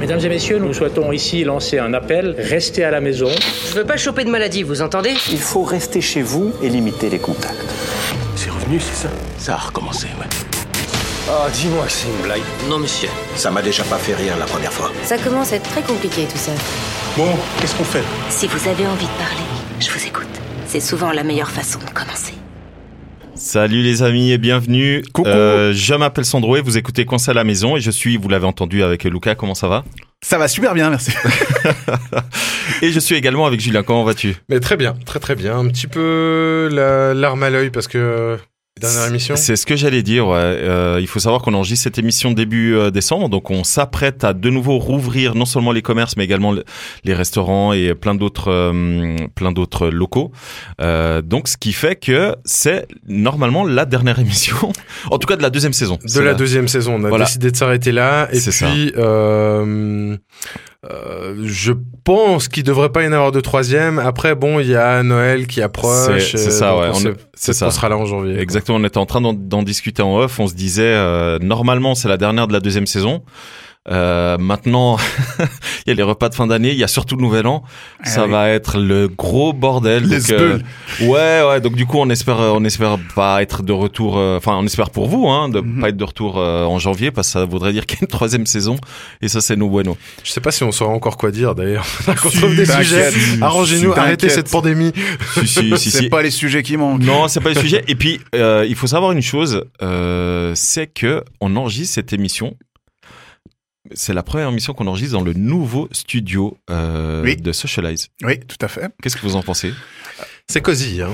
Mesdames et messieurs, nous souhaitons ici lancer un appel. Restez à la maison. Je veux pas choper de maladie, vous entendez? Il faut rester chez vous et limiter les contacts. C'est revenu, c'est ça? Ça a recommencé, ouais. Oh, dis-moi que c'est une blague. Non, monsieur. Ça m'a déjà pas fait rire la première fois. Ça commence à être très compliqué tout ça. Bon, qu'est-ce qu'on fait? Si vous avez envie de parler, je vous écoute. C'est souvent la meilleure façon de commencer. Salut les amis et bienvenue. Coucou. Euh, je m'appelle Sandro et vous écoutez Conseil à la maison et je suis, vous l'avez entendu avec Lucas, comment ça va? Ça va super bien, merci. Et je suis également avec Julien, comment vas-tu? Mais très bien, très très bien. Un petit peu la larme à l'œil parce que dernière émission. C'est ce que j'allais dire. Ouais. Euh, il faut savoir qu'on enregistre cette émission début euh, décembre, donc on s'apprête à de nouveau rouvrir non seulement les commerces, mais également le- les restaurants et plein d'autres, euh, plein d'autres locaux. Euh, donc, ce qui fait que c'est normalement la dernière émission, en tout cas de la deuxième saison. De la deuxième saison, on a Voilà. décidé de s'arrêter là. Et C'est ça. puis, euh, je pense qu'il devrait pas y en avoir de troisième. Après, bon, il y a Noël qui approche. C'est- ça, ouais. on On c'est ça. qu'on sera là en janvier. Exactement, on était en train d'en, d'en discuter en off. On se disait, euh, normalement, c'est la dernière de la deuxième saison. Euh, maintenant, il y a les repas de fin d'année, il y a surtout le Nouvel An. Ah ça oui. va être le gros bordel. Les donc, euh, ouais, ouais. Donc du coup, on espère, on espère pas être de retour. euh, Enfin, on espère pour vous, hein, de Mhm. pas être de retour euh, en janvier, parce que ça voudrait dire qu'il y a une troisième saison. Et ça, c'est nous bueno. Je sais pas si on saura encore quoi dire d'ailleurs. On trouve des sujets, arrangez-nous, arrêtez cette pandémie. Si, si, si, C'est si. pas les sujets qui manquent. Non, c'est pas le sujet. Et puis, euh, il faut savoir une chose, euh, c'est que on enregistre cette émission. C'est la première émission qu'on enregistre dans le nouveau studio euh, Oui. de Socialize. Oui, tout à fait. Qu'est-ce que vous en pensez? C'est cosy, hein.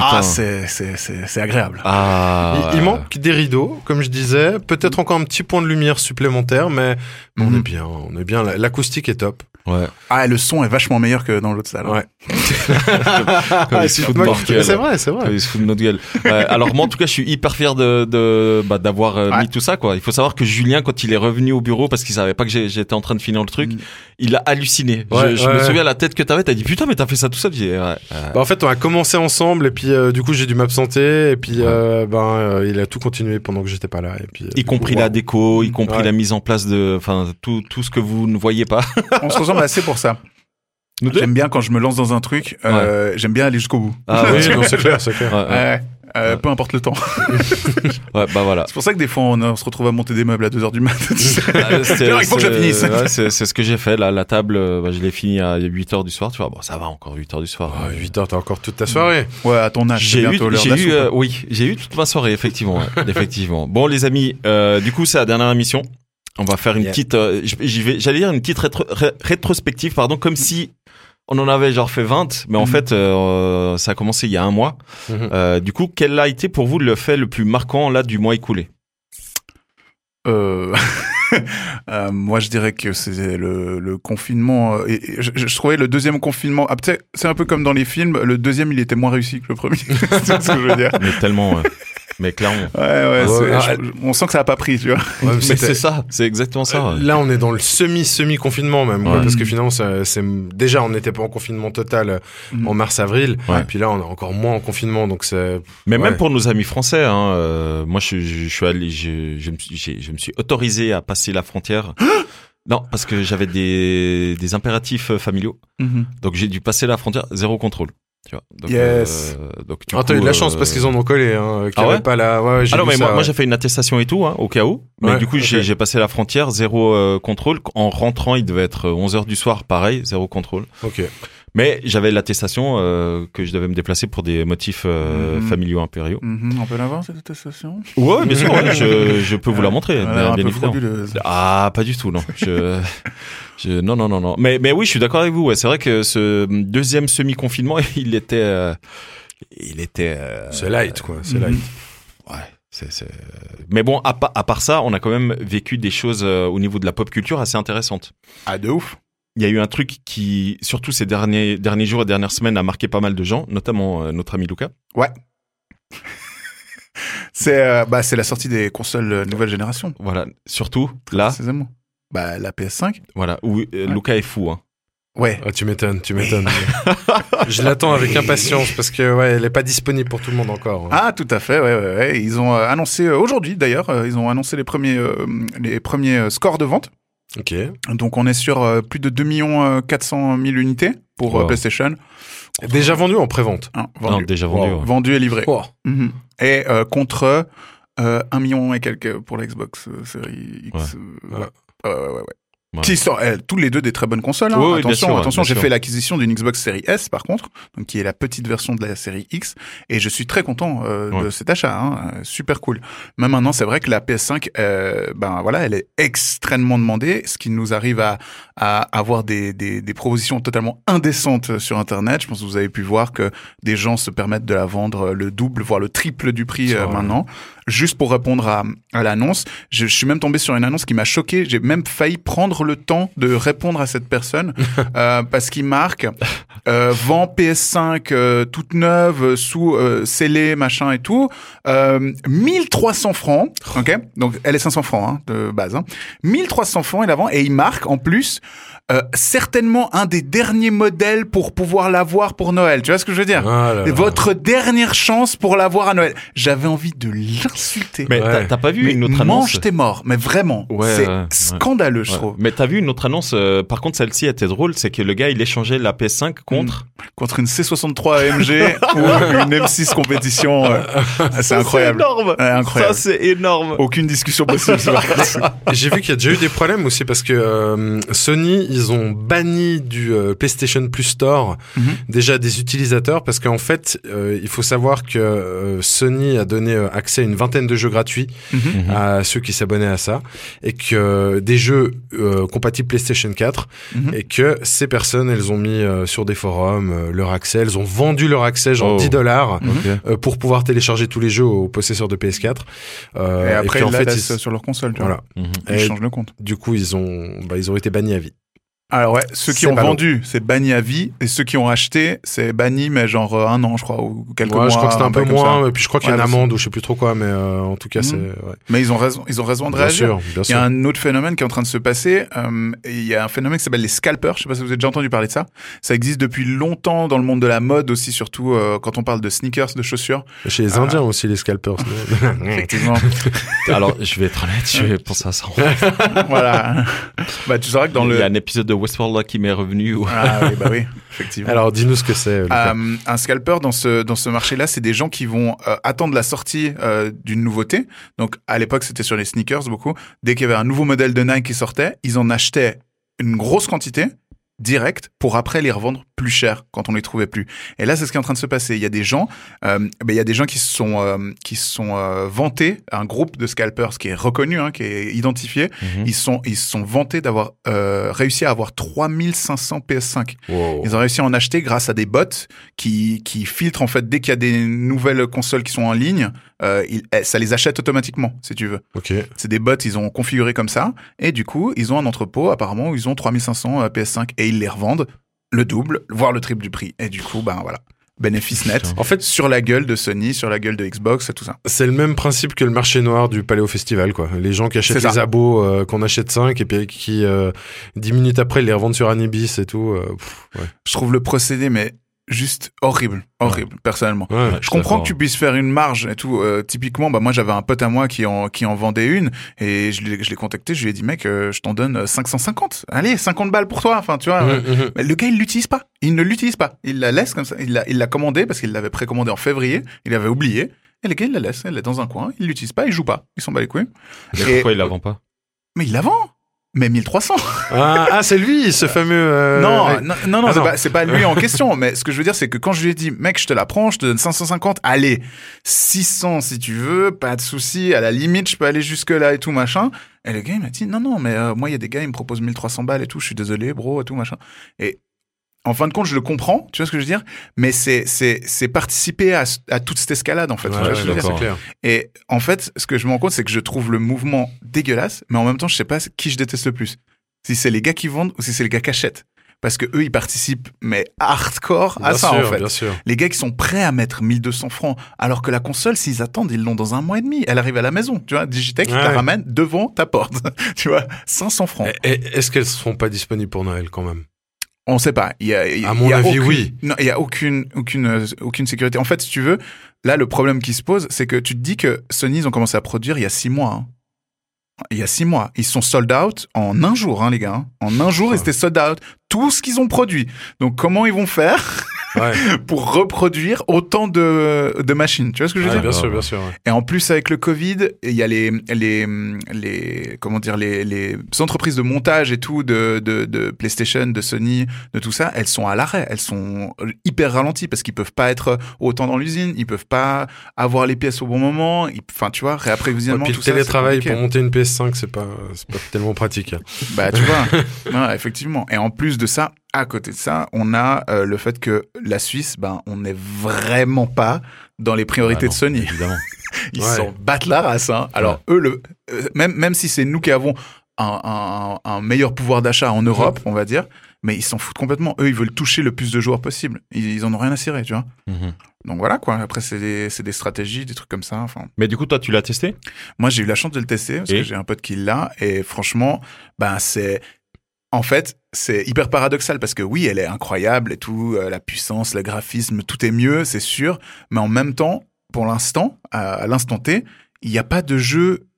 Ah, c'est, c'est, c'est, c'est agréable. Ah. Il, il manque des rideaux, comme je disais. Peut-être encore un petit point de lumière supplémentaire, mais on Mhm. est bien. On est bien. L'acoustique est top. Ouais. Ah, le son est vachement meilleur que dans l'autre salle. Ouais. Comme ils se foutent de notre Mais gueule. C'est vrai, c'est vrai. Ils se foutent de notre gueule. Ouais, alors moi, en tout cas, je suis hyper fier de, de bah, d'avoir euh, Ouais. mis tout ça. Quoi. Il faut savoir que Julien, quand il est revenu au bureau, parce qu'il savait pas que j'étais en train de finir le truc, Mm. il a halluciné. Ouais, je je ouais, me ouais. souviens la tête que t'avais. T'as dit putain, mais t'as fait ça tout seul. Dit, ouais, ouais. Bah, en fait, on a commencé ensemble et puis euh, du coup, j'ai dû m'absenter et puis euh, ben euh, il a tout continué pendant que j'étais pas là et puis euh, y coup, compris wow. la déco, y compris Ouais. la mise en place de, enfin tout tout ce que vous ne voyez pas. On se ressemble assez pour ça. J'aime bien quand je me lance dans un truc, euh, j'aime bien aller jusqu'au bout. Ah Oui, c'est clair, c'est clair. Euh, Ouais. Peu importe le temps. Ouais, bah voilà. C'est pour ça que des fois on, on se retrouve à monter des meubles à 2h du matin. Ah, c'est- il faut que je finisse. ouais, c'est ce que j'ai fait. Là, la table, euh, bah, je l'ai fini à 8 heures du soir. Tu vois, bon, ça va encore 8 heures du soir. Ah, 8 heures, t'as encore toute ta soirée. ouais, à ton âge, J'ai eu, bientôt l'heure j'ai de la eu, euh, oui, j'ai eu toute ma soirée, effectivement, ouais, effectivement. Bon, les amis, euh, du coup, c'est la dernière émission. On va faire une Yeah. petite, euh, j'y vais, j'allais dire une petite rétro- ré- rétrospective, pardon, comme si on en avait genre fait 20, mais en Mhm. fait, euh, ça a commencé il y a un mois. Mhm. Euh, du coup, quel a été pour vous le fait le plus marquant là du mois écoulé? Euh, euh, moi, je dirais que c'est le, le confinement. euh, et, et je, je trouvais le deuxième confinement. Ah, c'est un peu comme dans les films. Le deuxième, il était moins réussi que le premier. c'est ce que je veux dire. Mais tellement, ouais. Mais clairement. Ouais, ouais. Ouais, ah, je- on sent que ça a pas pris, tu vois. Ouais, Mais c'était- c'est ça, c'est exactement ça. Euh, ouais. Là, on est dans le semi-semi-confinement même, quoi, Ouais. parce que finalement, c'est déjà, on n'était pas en confinement total euh, Mm. en mars-avril, Ouais. et puis là, on est encore moins en confinement, donc c'est. Mais Ouais. même pour nos amis français, hein, euh, moi je, je, je suis allé, je, je, me suis, je me suis autorisé à passer la frontière. non, parce que j'avais des, des impératifs euh, familiaux, Mhm. donc j'ai dû passer la frontière zéro contrôle. Tu vois. Donc, Yes. euh, donc du Ah, t'as eu de la chance euh, parce qu'ils en ont collé, hein, Ah ouais pas la. Ouais, Ah non, mais ça, moi, j'ai fait une attestation et tout, hein, au cas où. Mais Ouais, du coup, ok. j'ai j'ai passé la frontière, zéro euh, contrôle. En rentrant, il devait être 11h du soir, pareil, zéro contrôle. Ok. Mais j'avais l'attestation euh, que je devais me déplacer pour des motifs euh, Mhm. familiaux impériaux. Mhm, On peut l'avoir, cette attestation? Ouais, bien sûr, ouais, je, je peux vous la montrer, bien, un bien peu. Ah, pas du tout, non. Je, je, non, non, non, non. Mais, mais oui, je suis d'accord avec vous. Ouais. C'est vrai que ce deuxième semi-confinement, il était, euh, il était. euh, C'est light, quoi, c'est Mhm. light. Ouais. Mais bon, à, pa- à part ça, on a quand même vécu des choses euh, au niveau de la pop culture assez intéressantes. Ah, de ouf. Il y a eu un truc qui, surtout ces derniers derniers jours et dernières semaines, a marqué pas mal de gens, notamment euh, notre ami Lucas. C'est euh, bah, c'est la sortie des consoles euh, nouvelle génération. Voilà, surtout là, Précisément. Bah, la PS5. voilà, où euh, Ouais. Lucas est fou. Hein. Ouais. Ah, tu m'étonnes, tu m'étonnes. je l'attends avec impatience parce que ouais, elle est pas disponible pour tout le monde encore. hein. Ah, tout à fait, ouais, ouais, ouais. Ils ont annoncé aujourd'hui, d'ailleurs, ils ont annoncé les premiers, euh, les premiers scores de vente. Ok. Donc, on est sur euh, plus de 2 millions 400 000 unités pour euh, Wow. PlayStation. Déjà vendu en pré-vente. Hein, Non, vendu. déjà vendu. Wow. ouais. Vendu et livré. Oh. Mhm. Et euh, contre euh, 1 million et quelques pour la Xbox euh, Series X. Ouais. euh, ouais. Ouais, ouais, ouais, ouais. Ouais. Qui sont eh, tous les deux des très bonnes consoles. hein. Oui, attention, sûr, attention, j'ai fait l'acquisition d'une Xbox Series S par contre, donc qui est la petite version de la série X, et je suis très content euh, de cet achat. Hein. Euh, Super cool. Mais maintenant, c'est vrai que la PS5, euh, ben voilà, elle est extrêmement demandée, ce qui nous arrive à, à avoir des, des, des propositions totalement indécentes sur Internet. Je pense que vous avez pu voir que des gens se permettent de la vendre le double, voire le triple du prix euh, maintenant. Juste pour répondre à, à l'annonce, je, je suis même tombé sur une annonce qui m'a choqué. J'ai même failli prendre le temps de répondre à cette personne euh, parce qu'il marque euh, vend PS5 euh, toute neuve euh, sous euh, scellé machin et tout, euh, 1300 francs. Ok, donc elle est 500 francs hein, de base. Hein. 1300 francs il la vend et il marque en plus euh, certainement un des derniers modèles pour pouvoir l'avoir pour Noël. Tu vois ce que je veux dire Ah là Et là. Votre dernière chance pour l'avoir à Noël. J'avais envie de l'insulter. Mais Ouais. t'as- pas vu Mais une autre annonce mange tes morts, mais vraiment, Ouais, c'est ouais, ouais. scandaleux, je trouve. Mais t'as vu une autre annonce euh, Par contre, celle-ci était drôle, c'est que le gars il échangeait la PS5 contre. Contre une C63 AMG ou une M6 compétition, euh, c'est incroyable. C'est énorme. Ouais, incroyable. Ça c'est énorme. Aucune discussion possible. J'ai vu qu'il y a déjà eu des problèmes aussi parce que euh, Sony, ils ont banni du euh, PlayStation Plus Store Mhm. déjà des utilisateurs parce qu'en fait, euh, il faut savoir que euh, Sony a donné accès à une vingtaine de jeux gratuits Mhm. à ceux qui s'abonnaient à ça et que euh, des jeux euh, compatibles PlayStation 4 Mhm. et que ces personnes, elles ont mis euh, sur des forums euh, leur accès, elles ont vendu leur accès genre Oh. 10 dollars Mhm. Euh, pour pouvoir télécharger tous les jeux aux possesseurs de PS4. Euh, Et après, puis, ils en fait, ils- sur leur console. tu vois. voilà. Mhm. Ils Et- changent le compte. Du coup, ils ont, bah, ils ont été bannis à vie. Alors ouais, ceux qui ont vendu, c'est banni à vie, et ceux qui ont acheté, c'est banni, mais genre euh, un an, je crois, ou quelques Ouais, mois. je crois que c'était un peu moins, ça. et puis je crois qu'il y a Ouais, une amende ou je sais plus trop quoi, mais euh, en tout cas, Mhm. c'est. Ouais. Mais ils ont raison, ils ont raison de Bien réagir. sûr, bien Il y sûr. a un autre phénomène qui est en train de se passer. euh, et il y a un phénomène qui s'appelle les scalpers. Je sais pas si vous avez déjà entendu parler de ça. Ça existe depuis longtemps dans le monde de la mode aussi, surtout euh, quand on parle de sneakers, de chaussures. Chez les Ah. Indiens aussi, les scalpers. Effectivement. Alors je vais être honnête, je vais penser à ça. voilà. Bah tu sauras que dans Il le. y a un épisode de Westworld là qui m'est revenu. Ah oui, bah oui, effectivement. Alors, dis-nous ce que c'est. Euh, un scalper dans ce dans ce marché-là, c'est des gens qui vont euh, attendre la sortie euh, d'une nouveauté. Donc à l'époque, c'était sur les sneakers beaucoup. Dès qu'il y avait un nouveau modèle de Nike qui sortait, ils en achetaient une grosse quantité direct pour après les revendre plus cher quand on les trouvait plus. Et là, c'est ce qui est en train de se passer. Il y a des gens, euh, ben, il y a des gens qui se sont euh, qui se sont euh, vantés, un groupe de scalpers qui est reconnu, hein, qui est identifié. Mhm. Ils sont ils se sont vantés d'avoir réussi à avoir 3500 PS5. Wow. Ils ont réussi à en acheter grâce à des bots qui, qui filtrent en fait dès qu'il y a des nouvelles consoles qui sont en ligne, ils- eh, ça les achète automatiquement si tu veux. Ok. C'est des bots, ils ont configuré comme ça et du coup ils ont un entrepôt apparemment où ils ont 3500 euh, PS5 et ils les revendent le double, voire le triple du prix. Et du coup ben voilà, bénéfice net En fait, sur la gueule de Sony, sur la gueule de Xbox tout ça. c'est le même principe que le marché noir du Paléo Festival, quoi. Les gens qui achètent les abos, euh, qu'on achète 5 et puis qui, euh, 10 minutes après, les revendent sur Anibis et tout. euh, pff, ouais. Je trouve le procédé mais juste horrible, horrible personnellement. Ouais. Je comprends que tu puisses faire une marge et tout. Euh, typiquement, bah moi j'avais un pote à moi qui en qui en vendait une et je l'ai je l'ai contacté. Je lui ai dit mec, euh, je t'en donne euh, 550. Allez, 50 balles pour toi. Enfin, tu vois. Mhm, euh, mais le gars, il l'utilise pas. Il ne l'utilise pas. Il la laisse comme ça. Il l'a il l'a commandé parce qu'il l'avait précommandé en février. Il avait oublié. Et le gars, il la laisse. Elle est dans un coin. Il l'utilise pas. Il joue pas. Il s'en bat les couilles. Mais Et- pourquoi il la vend pas? Mais il la vend. Mais 1300. Ah, ah, c'est lui, ce fameux. euh, non, non, non, non, Ah c'est non. pas, c'est pas lui en question. Mais ce que je veux dire, c'est que quand je lui ai dit, mec, je te la prends, je te donne 550, allez, 600 si tu veux, pas de souci. À la limite, je peux aller jusque là et tout machin. Et le gars, il m'a dit, non, non, mais euh, moi, il y a des gars, ils me proposent 1300 balles et tout. Je suis désolé, bro, et tout machin. Et en fin de compte, je le comprends. Tu vois ce que je veux dire Mais c'est, participer à, à toute cette escalade en fait. Ouais, Tu vois ouais, ce que je veux dire? c'est clair. et en fait, ce que je me rends compte, c'est que je trouve le mouvement dégueulasse, mais en même temps, je sais pas qui je déteste le plus. Si c'est les gars qui vendent ou si c'est les gars qui achètent. Parce que eux, ils participent, mais hardcore à Bien ça, sûr, en fait. bien sûr. Les gars qui sont prêts à mettre 1200 francs, alors que la console, s'ils attendent, ils l'ont dans un mois et demi. Elle arrive à la maison, tu vois. Digitech, ils te la Ouais. ramènent devant ta porte. tu vois, 500 francs. Est-ce qu'elles seront pas disponibles pour Noël quand même? On sait pas. Il y a, il y a À mon avis, aucune- oui. Non, il y a aucune, aucune, euh, aucune sécurité. En fait, si tu veux, là, le problème qui se pose, c'est que tu te dis que Sony, ils ont commencé à produire il y a six mois. hein. Il y a six mois. Ils sont sold out en un jour, hein, les gars. hein. En un jour, ils étaient sold out. Tout ce qu'ils ont produit. Donc, comment ils vont faire? Ouais, pour reproduire autant de, de machines Tu vois ce que je veux Ouais, dire? bien sûr, bien sûr. ouais. Et en plus, avec le Covid, il y a les, les, les, comment dire, les, les entreprises de montage et tout de, de, de PlayStation, de Sony, de tout ça, elles sont à l'arrêt. Elles sont hyper ralenties parce qu'ils peuvent pas être autant dans l'usine, ils peuvent pas avoir les pièces au bon moment. Enfin, tu vois, puis tout le ça. télétravail pour monter une PS5, c'est pas, pas tellement pratique. Bah, tu vois. Effectivement. Et en plus de ça, à côté de ça, on a euh, le fait que la Suisse, ben, on n'est vraiment pas dans les priorités Ah de Sony. Évidemment. Ils Ouais. s'en battent la race. Hein. Alors, eux, le, euh, même, même si c'est nous qui avons un, un, un meilleur pouvoir d'achat en Europe, on va dire, mais ils s'en foutent complètement. Eux, ils veulent toucher le plus de joueurs possible. Ils, ils en ont rien à cirer, tu vois. Mhm. Donc voilà, quoi. Après, c'est des, c'est des stratégies, des trucs comme ça. Enfin, Mais du coup, toi, tu l'as testé? Moi, j'ai eu la chance de le tester parce Et que j'ai un pote qui l'a. Et franchement, ben, c'est. En fait, c'est hyper paradoxal parce que oui, elle est incroyable et tout, euh, la puissance, le graphisme, tout est mieux, c'est sûr. Mais en même temps, pour l'instant, à, à l'instant T, il n'y a pas de jeu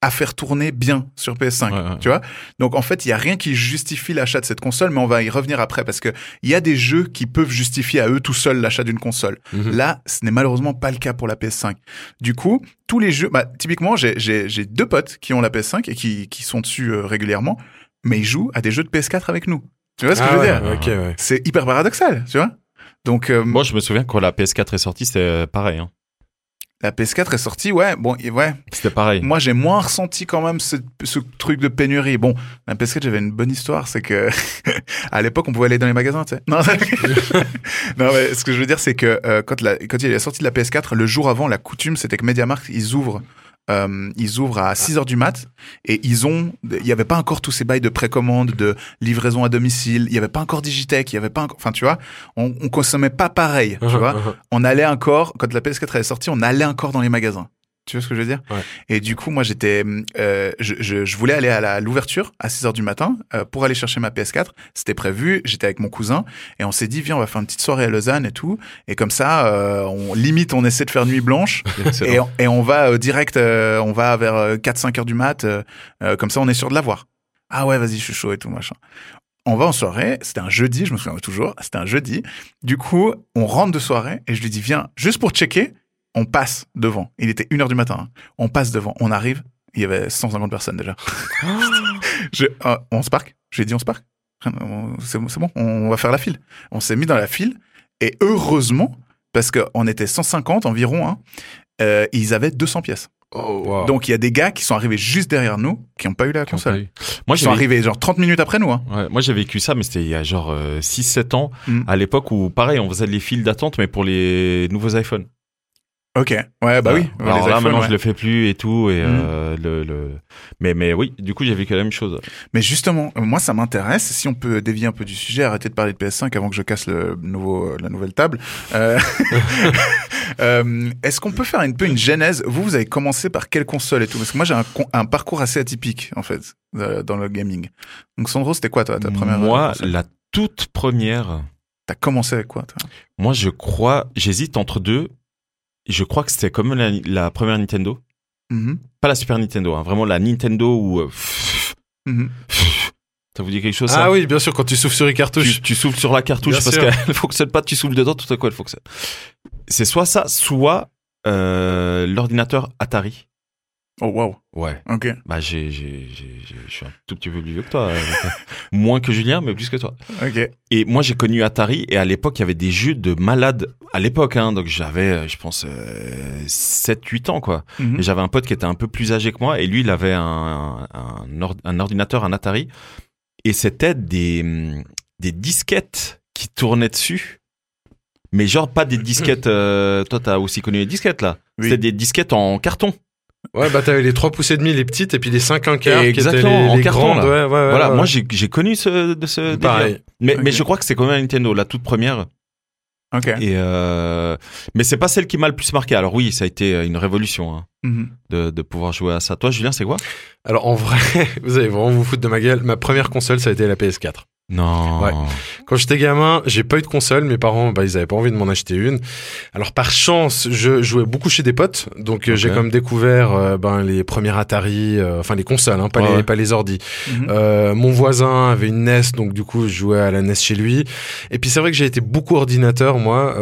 à faire tourner bien sur PS5. Ouais, ouais. Tu vois Donc en fait, il y a rien qui justifie l'achat de cette console, mais on va y revenir après parce que il y a des jeux qui peuvent justifier à eux tout seuls l'achat d'une console. Mhm. Là, ce n'est malheureusement pas le cas pour la PS5. Du coup, tous les jeux, bah, typiquement, j'ai deux potes qui ont la PS5 et qui, qui sont dessus euh, régulièrement, mais ils jouent à des jeux de PS4 avec nous. Tu vois ce que Ah je veux ouais, dire ouais. C'est hyper paradoxal, tu vois Donc, euh, Moi, je me souviens quand la PS4 est sortie, c'était euh, pareil. Hein. la PS4 est sortie, ouais, bon, ouais. C'était pareil. Moi, j'ai moins ressenti quand même ce, ce truc de pénurie. Bon, la PS4, j'avais une bonne histoire, c'est que à l'époque, on pouvait aller dans les magasins, tu sais. Non, non, mais ce que je veux dire, c'est que euh, quand, la, quand il est sorti de la PS4, le jour avant, la coutume, c'était que MediaMarkt, ils ouvrent. Euh, ils ouvrent à 6 heures du mat et ils ont, il n'y avait pas encore tous ces bails de précommande, de livraison à domicile, il n'y avait pas encore Digitech, il y avait pas encore, enfin tu vois, on, on consommait pas pareil, tu vois. on allait encore, quand la PS4 est sortie, on allait encore dans les magasins. Tu vois ce que je veux dire Ouais. Et du coup, moi, j'étais, euh, je, je, je voulais aller à l'ouverture à 6 heures du matin euh, pour aller chercher ma PS4. C'était prévu. J'étais avec mon cousin et on s'est dit, viens, on va faire une petite soirée à Lausanne et tout. Et comme ça, euh, on limite, on essaie de faire nuit blanche et, on- et on va direct, on va vers 4-5 heures du mat. comme ça, on est sûr de l'avoir. Ah ouais, vas-y, je suis chaud et tout machin. On va en soirée, c'était un jeudi, je me souviens toujours, c'était un jeudi. Du coup, on rentre de soirée et je lui dis, viens, juste pour checker, on passe devant. Il était 1h du matin. hein. On passe devant, on arrive, il y avait 150 personnes déjà. Je- euh, on se parque J'ai dit, on se parque C'est bon, on va faire la file. On s'est mis dans la file et heureusement, parce qu'on était 150 environ, hein, euh, ils avaient 200 pièces. Oh, wow. Donc il y a des gars qui sont arrivés juste derrière nous, qui n'ont pas eu la console. Moi, Ils sont arrivés genre 30 minutes après nous. Hein. Ouais, moi j'ai vécu ça, mais c'était il y a genre 6-7 ans, Mm. à l'époque où pareil, on faisait les files d'attente, mais pour les nouveaux iPhones. Ok, ouais, bah oui. Alors là, maintenant ouais. je le fais plus et tout, et euh, le, le... Mais, mais oui, du coup j'ai vécu la même chose. Mais justement, euh, moi ça m'intéresse. Si on peut dévier un peu du sujet, arrêter de parler de PS5 avant que je casse le nouveau, la nouvelle table. Euh, euh, Est-ce qu'on peut faire un peu une genèse? Vous, vous avez commencé par quelle console et tout? Parce que moi j'ai un, parcours assez atypique en fait euh, dans le gaming. Donc Sandro, c'était quoi toi ta première Moi, la toute première, T'as commencé avec quoi toi? Moi je crois, j'hésite entre deux. Je crois que c'était comme la, la première Nintendo. Mhm, Pas la Super Nintendo, hein, vraiment la Nintendo où... euh, mhm. Ça vous dit quelque chose Ah oui, bien sûr, quand tu souffles sur les cartouches. tu, tu souffles sur la cartouche Bien parce qu'elle fonctionne pas, tu souffles dedans, tout à coup elle fonctionne. C'est soit ça, soit euh, l'ordinateur Atari. Oh wow, Ouais. ok. Bah j'ai, j'ai, j'ai, j'ai- je suis un tout petit peu plus vieux que toi. euh, moins que Julien, mais plus que toi. Ok. Et moi j'ai connu Atari et à l'époque il y avait des jeux de malades. À l'époque, hein, donc j'avais, euh, je pense, 7-8 ans quoi. Mhm. Et j'avais un pote qui était un peu plus âgé que moi et lui il avait un, un, ord- un ordinateur, un Atari. Et c'était des, hum, des disquettes qui tournaient dessus. Mais genre pas des disquettes. euh, toi t'as aussi connu les disquettes là. Oui. C'était des disquettes en carton. Ouais, bah t'avais les 3 pouces et demi, les petites, et puis les 5 un quart, qui étaient Exactement, les, en les carton, grandes. là. Ouais, ouais, ouais, voilà, ouais. moi j'ai j'ai connu ce de ce délire. Mais mais je crois que c'est quand même la Nintendo, la toute première. Ok. Et euh, mais c'est pas celle qui m'a le plus marqué. Alors oui, ça a été une révolution hein, Mhm. de de pouvoir jouer à ça. Toi, Julien, c'est quoi? Alors en vrai, vous allez vraiment vous foutre de ma gueule. Ma première console, ça a été la PS4. Non. Ouais. Quand j'étais gamin, j'ai pas eu de console. Mes parents, bah, ils avaient pas envie de m'en acheter une. Alors par chance, je jouais beaucoup chez des potes, donc euh, j'ai Ok. comme découvert euh, ben les premières Atari, euh, enfin les consoles, hein, pas Ouais, les pas les ordi. Mhm. Euh, mon voisin avait une NES, donc du coup je jouais à la NES chez lui. Et puis c'est vrai que j'ai été beaucoup ordinateur moi,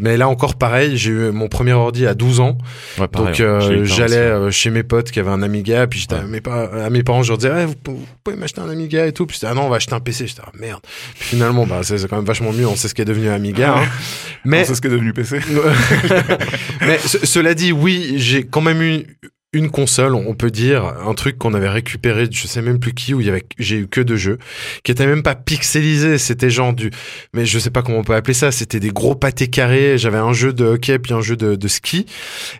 mais là encore pareil, j'ai eu mon premier ordi à 12 ans. Ouais, pareil, Donc J'ai temps j'allais euh, chez mes potes qui avaient un Amiga, puis j'étais à, mes pa- à mes parents, je leur disais Eh, vous, vous pouvez m'acheter un Amiga et tout. Puis ah non on va acheter un PC. J'étais ah merde. Puis finalement bah c'est quand même vachement mieux. On sait ce qui est devenu Amiga. hein. Mais C'est ce qui est devenu PC. mais ce- cela dit oui j'ai quand même eu une console, on peut dire, un truc qu'on avait récupéré, je sais même plus qui, où il y avait, j'ai eu que deux jeux, qui étaient même pas pixelisés, c'était genre du, mais je sais pas comment on peut appeler ça, c'était des gros pâtés carrés, j'avais un jeu de hockey puis un jeu de, de ski,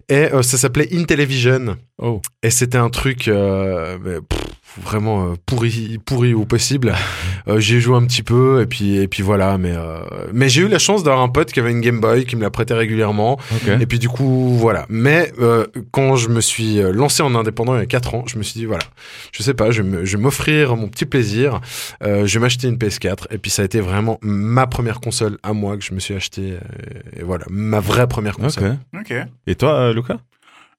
et euh, ça s'appelait Intellivision. Oh. Et c'était un truc euh, pff, vraiment euh, pourri, pourri au possible. Euh, j'ai joué un petit peu et puis et puis voilà. Mais euh, mais j'ai eu la chance d'avoir un pote qui avait une Game Boy qui me la prêtait régulièrement. Et puis du coup voilà. Mais euh, quand je me suis lancé en indépendant il y a 4 ans, je me suis dit voilà, je sais pas, je vais m'offrir mon petit plaisir. Euh, je vais m'acheter une PS4 et puis ça a été vraiment ma première console à moi que je me suis acheté. euh, et voilà, ma vraie première console. Ok. Et toi, euh, Lucas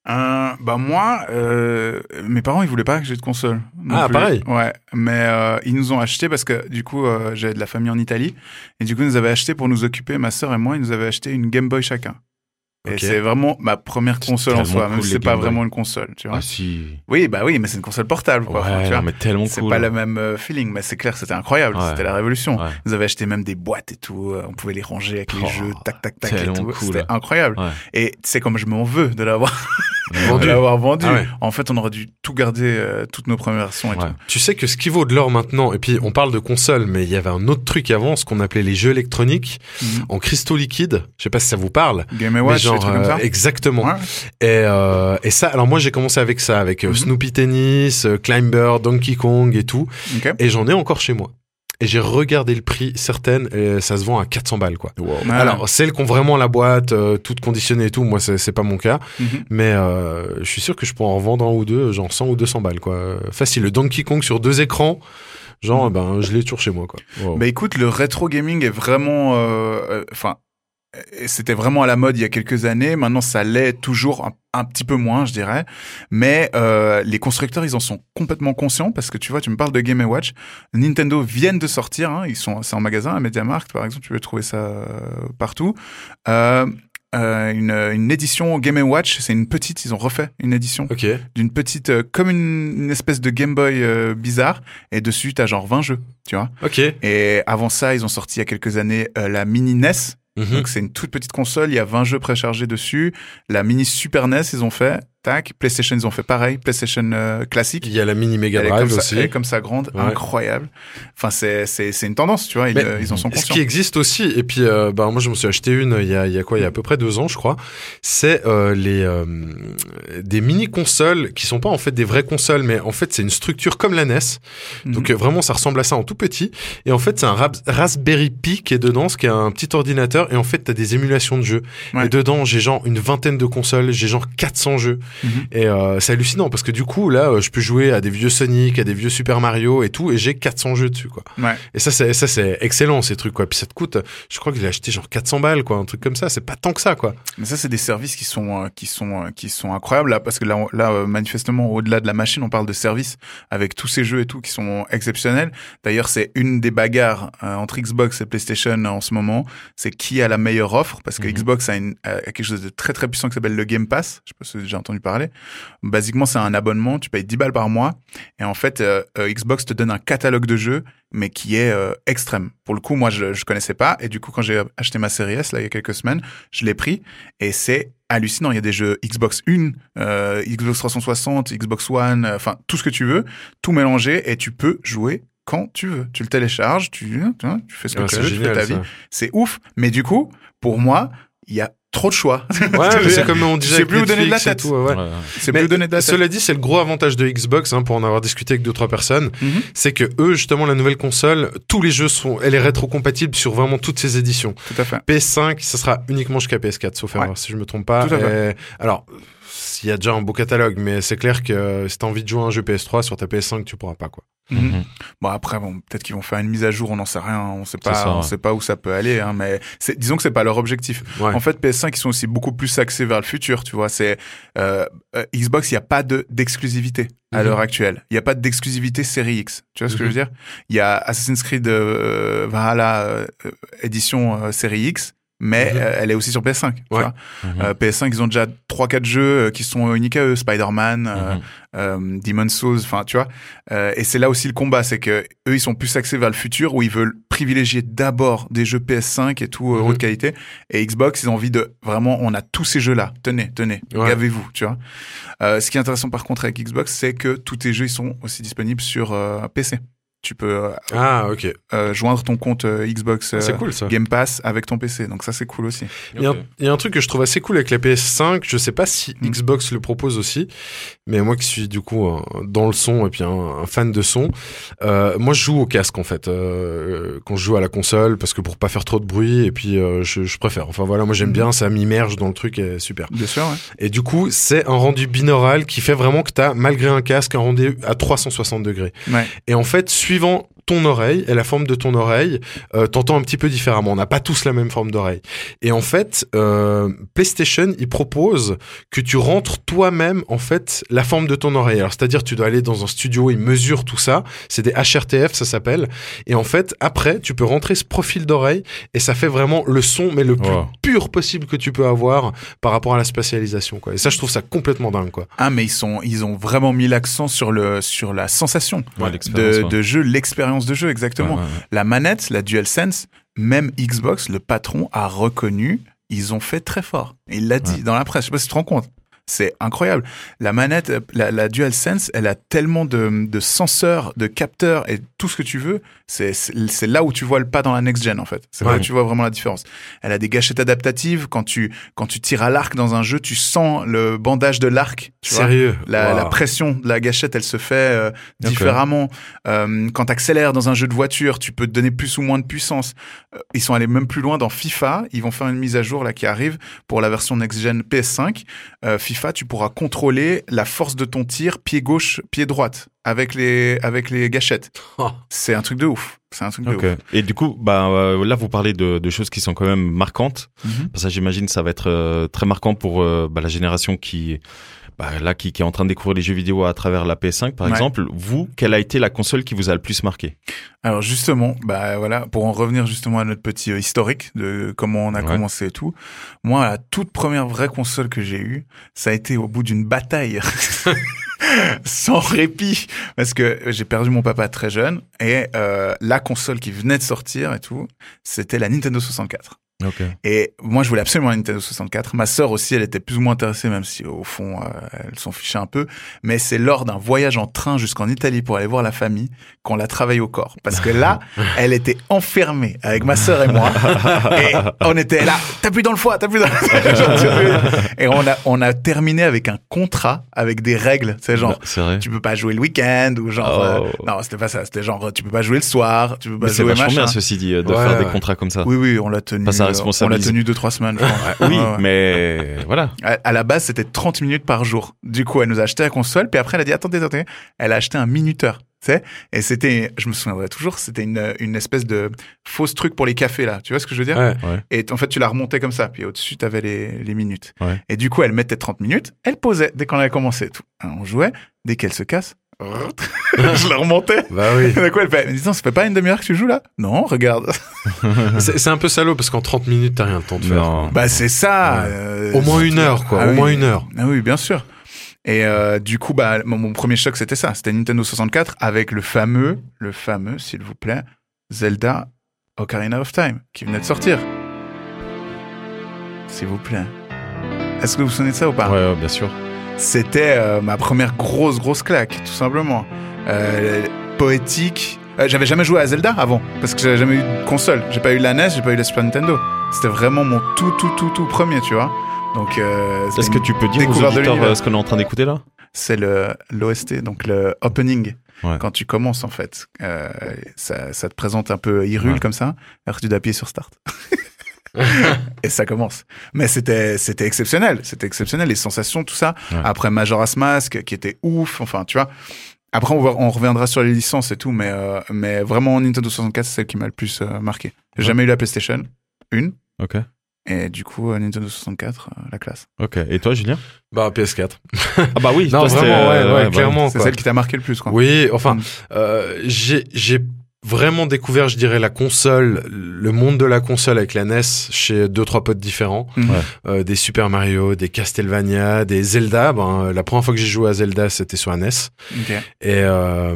Euh, bah moi, euh, mes parents ils voulaient pas que j'ai de console. non Ah, plus. pareil. Ouais, mais euh, ils nous ont acheté parce que du coup euh, j'avais de la famille en Italie et du coup ils nous avaient acheté pour nous occuper, ma sœur et moi, ils nous avaient acheté une Game Boy chacun. Et c'est vraiment ma première C'est console en soi, même si c'est pas Boy. vraiment une console, tu vois. Ah si. Oui, bah oui, mais c'est une console portable quoi. Tu Ouais, vois. mais tellement C'est cool. pas le même euh, feeling, mais c'est clair, c'était incroyable, Ouais. c'était la révolution. Ouais. Nous avaient acheté même des boîtes et tout, euh, on pouvait les ranger avec les jeux, tac tac tac et tout. cool. C'était incroyable. Et c'est comme je m'en veux de l'avoir Vendu. l'avoir vendu. Ah ouais. En fait, on aurait dû tout garder, euh, toutes nos premières versions et Ouais. tout. Tu sais que ce qui vaut de l'or maintenant, et puis on parle de console, mais il y avait un autre truc avant, ce qu'on appelait les jeux électroniques Mhm. en cristaux liquides. Je sais pas si ça vous parle. Game mais Watch, genre, des trucs comme euh, ça. exactement. Ouais. Et, euh, et ça, alors moi j'ai commencé avec ça, avec Mhm. Snoopy Tennis, Climber, Donkey Kong et tout. Et j'en ai encore chez moi. Et j'ai regardé le prix, certaines, et ça se vend à 400 balles, quoi. Ouais. Alors, celles qui ont vraiment la boîte, euh, toute conditionnée et tout, moi, c'est c'est pas mon cas. Mhm. Mais euh, je suis sûr que je pourrais en vendre un ou deux, genre 100 ou 200 balles, quoi. Facile. Le Donkey Kong sur deux écrans, genre, ben, je l'ai toujours chez moi, quoi. Wow. Bah écoute, le rétro gaming est vraiment, euh, euh, enfin, euh, c'était vraiment à la mode il y a quelques années. Maintenant, ça l'est toujours un, un petit peu moins, je dirais. Mais euh, les constructeurs, ils en sont complètement conscients parce que tu vois, tu me parles de Game Watch. Nintendo viennent de sortir. Hein, ils sont, c'est en magasin à MediaMarkt, par exemple. Tu peux trouver ça euh, partout. Euh, euh, une, une édition Game Watch, c'est une petite. Ils ont refait une édition d'une petite, euh, comme une, une espèce de Game Boy euh, bizarre. Et dessus, t'as genre 20 jeux, tu vois. Ok. Et avant ça, ils ont sorti il y a quelques années la mini NES. Mhm. Donc c'est une toute petite console, il y a 20 jeux préchargés dessus. La mini Super NES, ils ont fait. Tac. PlayStation, ils ont fait pareil. PlayStation euh, classique. Il y a la mini Mega Drive comme ça, aussi. elle est comme ça grande, Ouais. incroyable. Enfin, c'est, c'est, c'est une tendance, tu vois. Ils, euh, ils en sont Ce conscients. qui existe aussi, et puis euh, bah, moi je me suis acheté une il y a, il y a quoi? Il y a à peu près deux ans, je crois. C'est euh, les des mini consoles qui sont pas en fait des vraies consoles, mais en fait c'est une structure comme la NES. Mhm. Donc vraiment ça ressemble à ça en tout petit. Et en fait c'est un Raspberry Pi qui est dedans, ce qui est un petit ordinateur. Et en fait t'as des émulations de jeux. Ouais. Et dedans j'ai genre une vingtaine de consoles, j'ai genre 400 jeux. Et euh, c'est hallucinant parce que du coup là euh, je peux jouer à des vieux Sonic, à des vieux Super Mario et tout, et j'ai 400 jeux dessus quoi. Ouais. Et ça, c'est, ça, c'est excellent, ces trucs, quoi. Puis ça te coûte, je crois que j'ai acheté genre 400 balles, quoi. Un truc comme ça. C'est pas tant que ça, quoi. Mais ça, c'est des services qui sont euh, qui sont euh, qui sont incroyables là, parce que là, manifestement, au-delà de la machine, on parle de services avec tous ces jeux et tout qui sont exceptionnels. D'ailleurs, c'est une des bagarres entre Xbox et PlayStation en ce moment. C'est qui a la meilleure offre, parce que Mhm. Xbox a, une, a quelque chose de très très puissant qui s'appelle le Game Pass. Je sais pas si avez déjà entendu parler. Basiquement, c'est un abonnement. Tu payes 10 balles par mois, et en fait, euh, euh, Xbox te donne un catalogue de jeux mais qui est euh, extrême. Pour le coup, moi, je, je connaissais pas, et du coup, quand j'ai acheté ma série S là il y a quelques semaines, je l'ai pris, et c'est hallucinant. Il y a des jeux Xbox 1, euh, Xbox 360, Xbox One, enfin tout ce que tu veux, tout mélangé, et tu peux jouer quand tu veux. Tu le télécharges, tu, tu, vois, tu fais ce que Ah, tu veux, tu fais génial, ta vie. C'est ouf. Mais du coup, pour moi, il y a trop de choix. Ouais, mais c'est comme on disait avec plus où donner de la tête. tout, ouais. Ouais. C'est plus donner de la tête. Cela dit, c'est le gros avantage de Xbox, hein, pour en avoir discuté avec deux trois personnes, Mhm. c'est que eux, justement, la nouvelle console, tous les jeux sont, elle est rétro-compatible sur vraiment toutes ses éditions. Tout à fait. PS5, ça sera uniquement jusqu'à PS4, sauf Ouais. erreur, si je me trompe pas. Tout à fait. Et- alors, il y a déjà un beau catalogue, mais c'est clair que si t'as envie de jouer à un jeu PS3 sur ta PS5, tu pourras pas, quoi. Mhm. Bon après bon peut-être qu'ils vont faire une mise à jour, on n'en sait rien, on sait pas, ça, on ouais. sait pas où ça peut aller, hein, mais disons que c'est pas leur objectif. Ouais. En fait PS5 ils sont aussi beaucoup plus axés vers le futur, tu vois. C'est euh, euh, Xbox, il y a pas de d'exclusivité à Mhm. l'heure actuelle. Il y a pas d'exclusivité série X. Tu vois ce que je Mhm. veux dire? Il y a Assassin's Creed euh, Valhalla euh, euh, édition euh, série X. Mais Mhm. euh, elle est aussi sur PS5. tu Ouais. vois. Mhm. Euh, PS5, ils ont déjà 3-4 jeux euh, qui sont uniques à eux. Spider-Man, Mhm. euh, Demon's Souls, enfin tu vois. Euh, et c'est là aussi le combat, c'est que eux ils sont plus axés vers le futur où ils veulent privilégier d'abord des jeux PS5 et tout haute qualité. Et Xbox ils ont envie de vraiment, on a tous ces jeux là. Tenez, tenez, Ouais. gavez-vous, tu vois. Ce qui est intéressant par contre avec Xbox, c'est que tous tes jeux ils sont aussi disponibles sur PC. Tu peux euh, Ah, ok. euh, joindre ton compte euh, Xbox euh, C'est cool ça. Game Pass avec ton PC, donc ça c'est cool aussi. Il y, a un, il y a un truc que je trouve assez cool avec la PS5. Je sais pas si Mm. Xbox le propose aussi, mais moi qui suis du coup dans le son et puis un, un fan de son, euh, moi je joue au casque en fait euh, quand je joue à la console parce que pour pas faire trop de bruit et puis euh, je, je préfère. Enfin voilà, moi j'aime Mhm. bien, ça m'immerge dans le truc, et super. Bien sûr. Ouais. Et du coup c'est un rendu binaural qui fait vraiment que t'as malgré un casque un rendu à 360 degrés. Ouais. Et en fait, suivant ton oreille et la forme de ton oreille, euh, t'entends un petit peu différemment. On n'a pas tous la même forme d'oreille. Et en fait, euh, PlayStation, il propose que tu rentres toi-même en fait la forme de ton oreille. Alors c'est-à-dire, tu dois aller dans un studio, ils mesurent tout ça. C'est des HRTF, ça s'appelle. Et en fait, après, tu peux rentrer ce profil d'oreille et ça fait vraiment le son, mais le plus Wow. pur possible que tu peux avoir par rapport à la spatialisation. Quoi. Et ça, je trouve ça complètement dingue. Quoi. Ah mais ils sont ils ont vraiment mis l'accent sur le sur la sensation Ouais, l'expérience, de, ouais. de jeu, l'expérience de jeu exactement. Ouais, ouais, ouais. La manette, la DualSense, même Xbox, le patron a reconnu, ils ont fait très fort. Il l'a dit dans la presse, je sais pas si tu te rends compte. C'est incroyable. La manette, la, la DualSense, elle a tellement de, de senseurs, de capteurs et tout ce que tu veux. C'est là où tu vois le pas dans la next gen en fait. C'est là où tu vois vraiment la différence. Elle a des gâchettes adaptatives. Quand tu quand tu tires à l'arc dans un jeu, tu sens le bandage de l'arc. vois. Sérieux La, pression de la gâchette, elle se fait euh, différemment. Euh, quand tu accélères dans un jeu de voiture, tu peux te donner plus ou moins de puissance. Euh, ils sont allés même plus loin dans FIFA. Ils vont faire une mise à jour là qui arrive pour la version next-gen PS5. Euh, FIFA, tu pourras contrôler la force de ton tir pied gauche, pied droite avec les avec les gâchettes. Oh. C'est un truc de ouf. C'est un truc de ouf. Et du coup, bah euh, là vous parlez de, de choses qui sont quand même marquantes. Mhm. Ça, j'imagine, ça va être euh, très marquant pour euh, bah, la génération qui, bah, là, qui, qui est en train de découvrir les jeux vidéo à travers la PS5, par Ouais. exemple. Vous, quelle a été la console qui vous a le plus marqué? Alors justement, bah voilà, pour en revenir justement à notre petit euh, historique de comment on a Ouais. commencé et tout. Moi, la toute première vraie console que j'ai eue, ça a été au bout d'une bataille sans répit parce que j'ai perdu mon papa très jeune et euh, la console qui venait de sortir et tout, c'était la Nintendo 64. Ok. Et moi, je voulais absolument une Nintendo 64. Ma sœur aussi, elle était plus ou moins intéressée, même si au fond, euh, elle s'en fichait un peu. Mais c'est lors d'un voyage en train jusqu'en Italie pour aller voir la famille qu'on l'a travaillé au corps. Parce que là, elle était enfermée avec ma sœur et moi. et on était là, t'appuies dans le foie, t'appuies dans le foie. Et on a, on a terminé avec un contrat, avec des règles. C'est genre, C'est vrai. tu peux pas jouer le week-end ou genre, euh, Oh. non, c'était pas ça. C'était genre, tu peux pas jouer le soir, tu peux pas Mais c'est vachement machin. bien, ceci dit, de Ouais, faire des contrats comme ça. Oui, oui, on l'a tenu. On l'a tenu deux, trois semaines. je crois. Oui, Ouais, ouais. mais voilà. À, à la base, c'était 30 minutes par jour. Du coup, elle nous a acheté la console, puis après, elle a dit, attendez, attendez. Elle a acheté un minuteur. Tu sais et c'était, je me souviendrai toujours, c'était une, une espèce de fausse truc pour les cafés, là. Tu vois ce que je veux dire? Ouais. Ouais. Et en fait, tu la remontais comme ça, puis au-dessus, t'avais les, les minutes. Ouais. Et du coup, elle mettait 30 minutes, elle posait dès qu'on avait commencé et tout. On jouait, dès qu'elle se casse, je la remontais. Bah oui. Et coup, elle fait, mais dis ça fait pas une demi-heure que tu joues là? Non, regarde. c'est c'est un peu salaud parce qu'en 30 minutes, t'as rien le temps de faire. Non. Bah, c'est ça. Ouais. euh, Au moins une heure, quoi. Ah au oui. moins une heure. Ah oui, bien sûr. Et euh, du coup, bah, mon, mon premier choc, c'était ça. C'était Nintendo 64 avec le fameux, le fameux, s'il vous plaît, Zelda Ocarina of Time, qui venait de sortir. S'il vous plaît. Est-ce que vous vous souvenez de ça ou pas? Ouais, ouais, bien sûr. C'était euh, ma première grosse, grosse claque, tout simplement. Euh, poétique. Euh, j'avais jamais joué à Zelda avant, parce que j'avais jamais eu de console. J'ai pas eu la NES, j'ai pas eu la Super Nintendo. C'était vraiment mon tout, tout, tout, tout premier, tu vois. Donc, euh, Est-ce que tu peux dire aux auditeurs euh, ce qu'on est en train d'écouter là c'est le l'OST, donc le opening. Ouais. Quand tu commences en fait, euh, ça, ça te présente un peu Hyrule Ouais. comme ça. Alors tu dois appuyer sur Start. et ça commence. Mais c'était c'était exceptionnel, c'était exceptionnel les sensations tout ça. Ouais. Après Majora's Mask qui était ouf, enfin tu vois. Après, on, va- on reviendra sur les licences et tout, mais, euh, mais vraiment, Nintendo 64, c'est celle qui m'a le plus euh, marqué. J'ai Ouais. jamais eu la PlayStation, une, Ok. et du coup, euh, Nintendo 64, euh, la classe. Ok. Et toi, Julien? Bah, PS4. Ah bah oui. Non, toi, vraiment, ouais, ouais, clairement. C'est celle qui t'a marqué le plus, quoi. Oui, enfin, Mm. euh, j'ai j'ai vraiment découvert, je dirais, la console, le monde de la console avec la NES chez deux trois potes différents. Ouais. Euh, des Super Mario, des Castlevania, des Zelda. Ben, la première fois que j'ai joué à Zelda, c'était sur la NES. Ok. Et euh,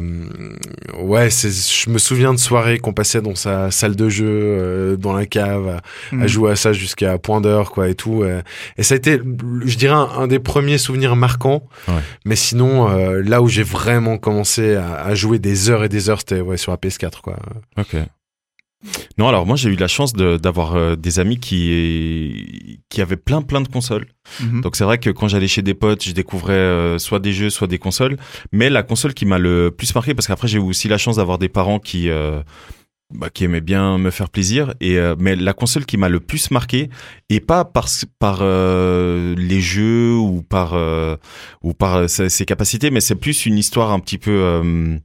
ouais, c'est, je me souviens de soirées qu'on passait dans sa salle de jeu, euh, dans la cave, à, à Mhm. jouer à ça jusqu'à point d'heure, quoi, et tout. euh. Et ça a été, je dirais, un, un des premiers souvenirs marquants. Ouais. Mais sinon, euh, là où j'ai vraiment commencé à, à jouer des heures et des heures, c'était ouais, sur la PS4, quoi. Ok. Non, alors moi j'ai eu la chance de- d'avoir euh, des amis qui qui avaient plein plein de consoles. Mhm. Donc c'est vrai que quand j'allais chez des potes, je découvrais euh, soit des jeux, soit des consoles. Mais la console qui m'a le plus marqué, parce qu'après j'ai eu aussi la chance d'avoir des parents qui euh, bah, qui aimaient bien me faire plaisir. Et mais la console qui m'a le plus marqué, et pas par par les jeux ou par ou par ses, ses capacités, mais c'est plus une histoire un petit peu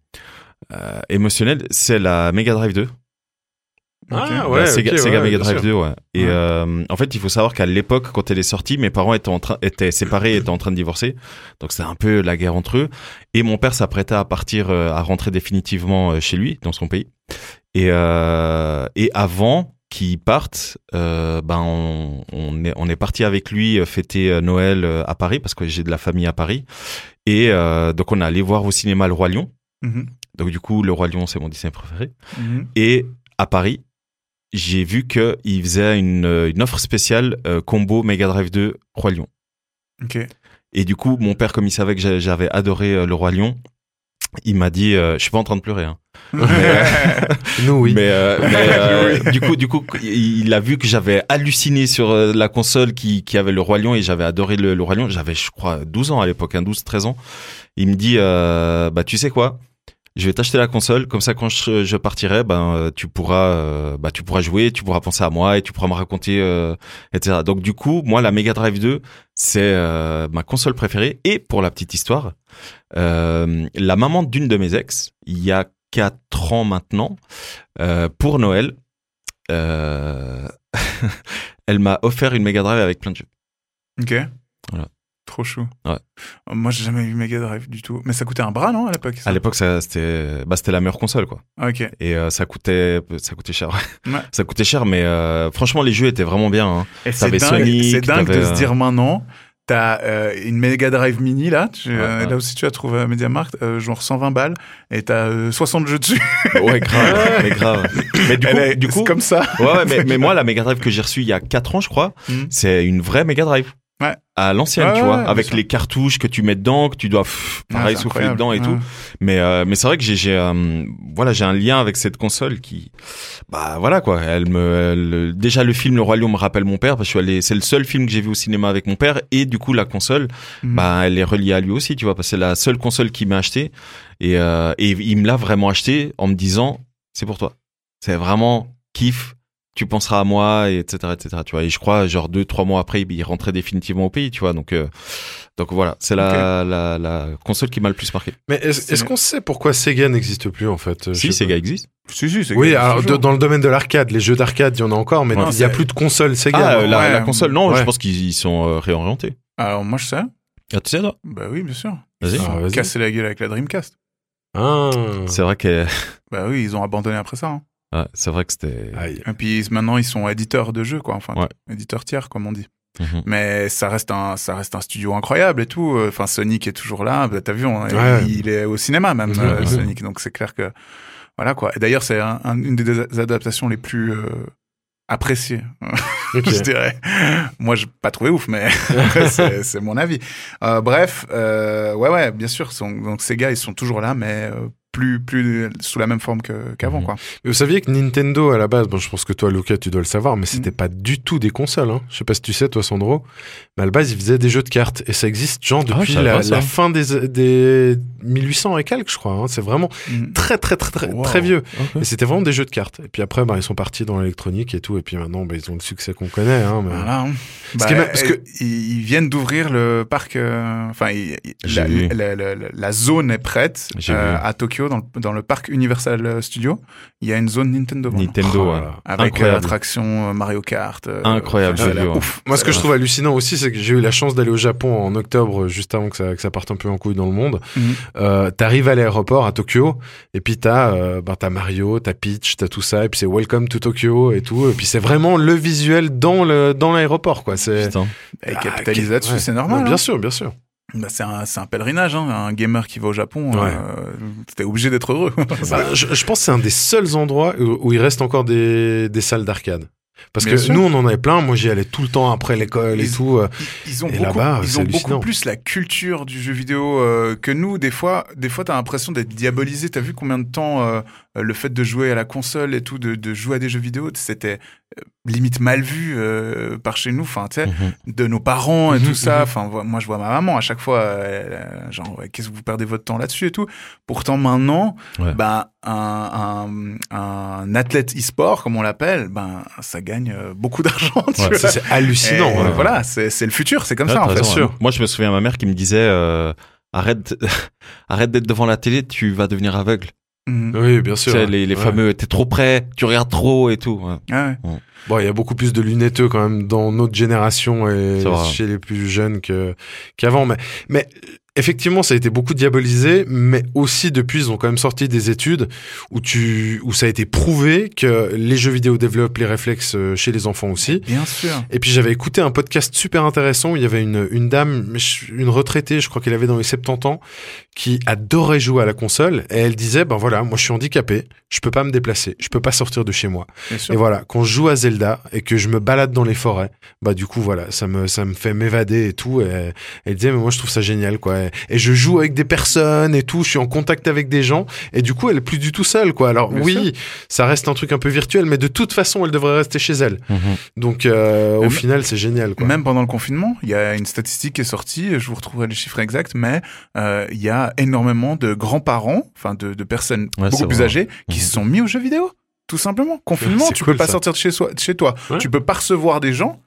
euh, émotionnelle. C'est la Mega Drive 2. Ah Bah, Sega, ok, Sega ouais, Mega Drive sûr. 2, ouais. Et Ouais. euh, en fait, il faut savoir qu'à l'époque, quand elle est sortie, mes parents étaient en train, étaient séparés, étaient en train de divorcer. Donc c'était un peu la guerre entre eux. Et mon père s'apprêtait à partir, euh, à rentrer définitivement chez lui, dans son pays. Et euh, et avant qu'il parte, euh, ben on, on est on est parti avec lui fêter Noël à Paris parce que j'ai de la famille à Paris. Et euh, donc on est allé voir au cinéma Le Roi Lion. Mhm. Donc du coup, Le Roi Lion, c'est mon Disney préféré. Mhm. Et à Paris, j'ai vu qu'il faisait une, euh, une offre spéciale euh, combo Mega Drive 2 Roi Lion. Ok. Et du coup, mon père, comme il savait que j'a- j'avais adoré euh, le Roi Lion, il m'a dit, euh, je suis pas en train de pleurer, hein. Nous, oui. mais, euh, mais, euh, du coup, du coup, il a vu que j'avais halluciné sur la console qui, qui avait le Roi Lion et j'avais adoré le, le Roi Lion. J'avais, je crois, 12 ans à l'époque, hein, 12, 13 ans. Il me dit, euh, bah, tu sais quoi? Je vais t'acheter la console, comme ça quand je, je partirai, ben euh, tu pourras, euh, bah tu pourras jouer, tu pourras penser à moi et tu pourras me raconter, euh, etc. Donc du coup, moi la Mega Drive 2, c'est euh, ma console préférée. Et pour la petite histoire, la maman d'une de mes ex, il y a quatre ans maintenant, pour Noël, elle m'a offert une Mega Drive avec plein de jeux. Ok. Voilà. Trop chou. Ouais. Moi, j'ai jamais eu Mega Drive du tout. Mais ça coûtait un bras, non, à l'époque À l'époque, c'était, bah, la meilleure console, quoi. Ah, Ok. Et euh, ça coûtait, ça coûtait cher. Ouais. ça coûtait cher, mais euh, franchement, les jeux étaient vraiment bien. Hein. Et c'est T'avais dingue, Sonic, c'est dingue de se euh, dire maintenant, t'as euh, une Mega Drive Mini là, tu- euh, ouais. là aussi tu la trouves à MediaMarkt, euh, genre 120 balles, et t'as euh, 60 jeux dessus. Ouais, grave, mais grave. Mais du coup, Elle est- du coup, c'est comme ça. ouais, ouais, mais, mais moi, la Mega Drive que j'ai reçue il y a 4 ans, je crois, Mm. c'est une vraie Mega Drive. Ouais. À l'ancienne, Ouais, tu vois, ouais, avec les cartouches que tu mets dedans, que tu dois, pff, Ah, pareil, souffler dedans et tout. Mais, euh, mais c'est vrai que j'ai, j'ai, euh, voilà, j'ai un lien avec cette console qui, bah, voilà, quoi. Elle me, elle- déjà le film Le Roi Lion me rappelle mon père parce que je suis allé, c'est le seul film que j'ai vu au cinéma avec mon père et du coup la console, Mhm. bah, elle est reliée à lui aussi, tu vois, parce que c'est la seule console qu'il m'a acheté et, euh, et il me l'a vraiment acheté en me disant, c'est pour toi. C'est vraiment kiff. Tu penseras à moi, et etc., etc. Tu vois. Et je crois, genre deux, trois mois après, il rentrait définitivement au pays, tu vois. Donc, euh, donc voilà, c'est la, la, la console qui m'a le plus marqué. Mais est-ce qu'on sait pourquoi Sega n'existe plus en fait Si, Je sais Sega pas. existe. Si, si, Oui, alors de- dans le domaine de l'arcade, les jeux d'arcade, il y en a encore, mais Ouais. il n'y a plus de console Sega. Ah, non la, ouais. la console, non, Ouais. je pense qu'ils y sont euh, réorientés. Alors moi je sais. Ah, tu sais, toi? Bah oui, bien sûr. Vas-y. Ah, vas-y. Casser la gueule avec la Dreamcast. Ah. C'est vrai que, Bah oui, ils ont abandonné après ça. hein. Ouais, c'est vrai que c'était. Et puis maintenant ils sont éditeurs de jeux, quoi. Enfin, Ouais. éditeurs tiers, comme on dit. Mhm. Mais ça reste un, ça reste un studio incroyable et tout. Enfin, Sonic est toujours là. Bah, T'as vu, on- Ouais. il est au cinéma même, euh. Sonic. Donc c'est clair que, voilà quoi. Et d'ailleurs, c'est un- un- une des adaptations les plus euh, appréciées, je dirais. Moi, j'ai pas trouvé ouf, mais c'est c'est mon avis. Euh, bref, euh, ouais, ouais, bien sûr. sont- donc ces gars, ils sont toujours là, mais euh, plus plus sous la même forme qu'avant Mhm. quoi. Vous saviez que Nintendo, à la base, bon, je pense que toi, Luca, tu dois le savoir, mais c'était Mm. pas du tout des consoles. Hein. Je sais pas si tu sais, toi, Sandro. Mais à la base, ils faisaient des jeux de cartes. Et ça existe, genre, Ah, depuis la, fin des, des 1800 et quelques, je crois. hein. C'est vraiment Mhm. très, très, très, très, Wow. très vieux. Ok. Et c'était vraiment des jeux de cartes. Et puis après, bah, ils sont partis dans l'électronique et tout. Et puis maintenant, bah, ils ont le succès qu'on connaît. Hein, mais... Voilà. parce que- ils, ils viennent d'ouvrir le parc. euh, Enfin, la, zone est prête euh, à Tokyo dans le, dans le parc Universal Studio. Il y a une zone Nintendo. vraiment. Nintendo, Oh ouais. là là. Avec euh, incroyable. l'attraction euh, Mario Kart. euh, Incroyable, ouf. Moi, ce que Euh, je trouve hallucinant aussi, c'est que j'ai eu la chance d'aller au Japon en octobre, juste avant que ça, que ça parte un peu en couille dans le monde. Mhm. Euh, T'arrives à l'aéroport à Tokyo, et puis t'as euh, ben, t'as Mario, t'as Peach, t'as tout ça, et puis c'est Welcome to Tokyo et tout. Et puis c'est vraiment le visuel dans le dans l'aéroport, quoi. C'est Putain. Et Ah, capitaliser là-dessus, ouais. c'est normal. Non, bien hein. sûr, bien sûr. Bah, c'est un, c'est un pèlerinage, hein. un gamer qui va au Japon, Ouais. euh, t'es obligé d'être heureux. Bah, je, je pense que c'est un des seuls endroits où, où il reste encore des, des salles d'arcade. Parce Bien que sûr. nous, on en avait plein. Moi, j'y allais tout le temps après l'école et tout. euh. Ils, ont, Et beaucoup, ils ont beaucoup plus la culture du jeu vidéo euh, que nous. Des fois, des fois, t'as l'impression d'être diabolisé. T'as vu combien de temps euh, le fait de jouer à la console et tout, de, de jouer à des jeux vidéo, c'était euh, limite mal vu euh, par chez nous. Enfin, tu sais, Mhm. de nos parents et Mhm, tout ça. mhm. Enfin, moi, je vois ma maman à chaque fois, euh, genre, ouais, qu'est-ce que vous perdez votre temps là-dessus et tout. Pourtant, maintenant, Ouais. ben, un, un, un athlète e-sport, comme on l'appelle, ben, ça gagne euh, beaucoup d'argent. Ouais, c'est hallucinant. Et ouais. Voilà, c'est le futur, c'est comme Ouais, ça en fait. raison, sûr. ouais. Moi, je me souviens ma mère qui me disait euh, arrête, arrête d'être devant la télé, tu vas devenir aveugle. Mhm. Oui, bien Tu sûr. sais, les, les Ouais. fameux, t'es trop près, tu regardes trop et tout. ouais. Ah ouais. Bon, il y a beaucoup plus de lunetteux quand même dans notre génération et chez les plus jeunes que qu'avant. Mais, mais effectivement, ça a été beaucoup diabolisé, mais aussi depuis, ils ont quand même sorti des études où tu où ça a été prouvé que les jeux vidéo développent les réflexes euh, chez les enfants aussi. Bien sûr. Et puis j'avais écouté un podcast super intéressant où il y avait une, une dame, une retraitée, je crois qu'elle avait dans les 70 ans, qui adorait jouer à la console. Et elle disait, ben voilà, moi je suis handicapé, je peux pas me déplacer, je peux pas sortir de chez moi. Bien sûr. Et voilà, quand je joue à Zelda et que je me balade dans les forêts, bah du coup voilà, ça me ça me fait m'évader et tout. Et elle disait mais moi je trouve ça génial quoi. Et, et je joue avec des personnes et tout, je suis en contact avec des gens et du coup elle est plus du tout seule quoi. Alors Bien oui, ça reste un truc un peu virtuel, mais de toute façon elle devrait rester chez elle. Donc euh, au final c'est génial quoi. Même pendant le confinement, il y a une statistique qui est sortie, je vous retrouverai les chiffres exacts, mais euh, il y a énormément de grands-parents, enfin de, de personnes Ouais, beaucoup plus vrai. âgées, qui Mhm. se sont mis aux jeux vidéo. Tout simplement. Confinement, tu cool, peux pas ça. sortir de chez, soi, de chez toi. Ouais. Tu peux pas recevoir des gens.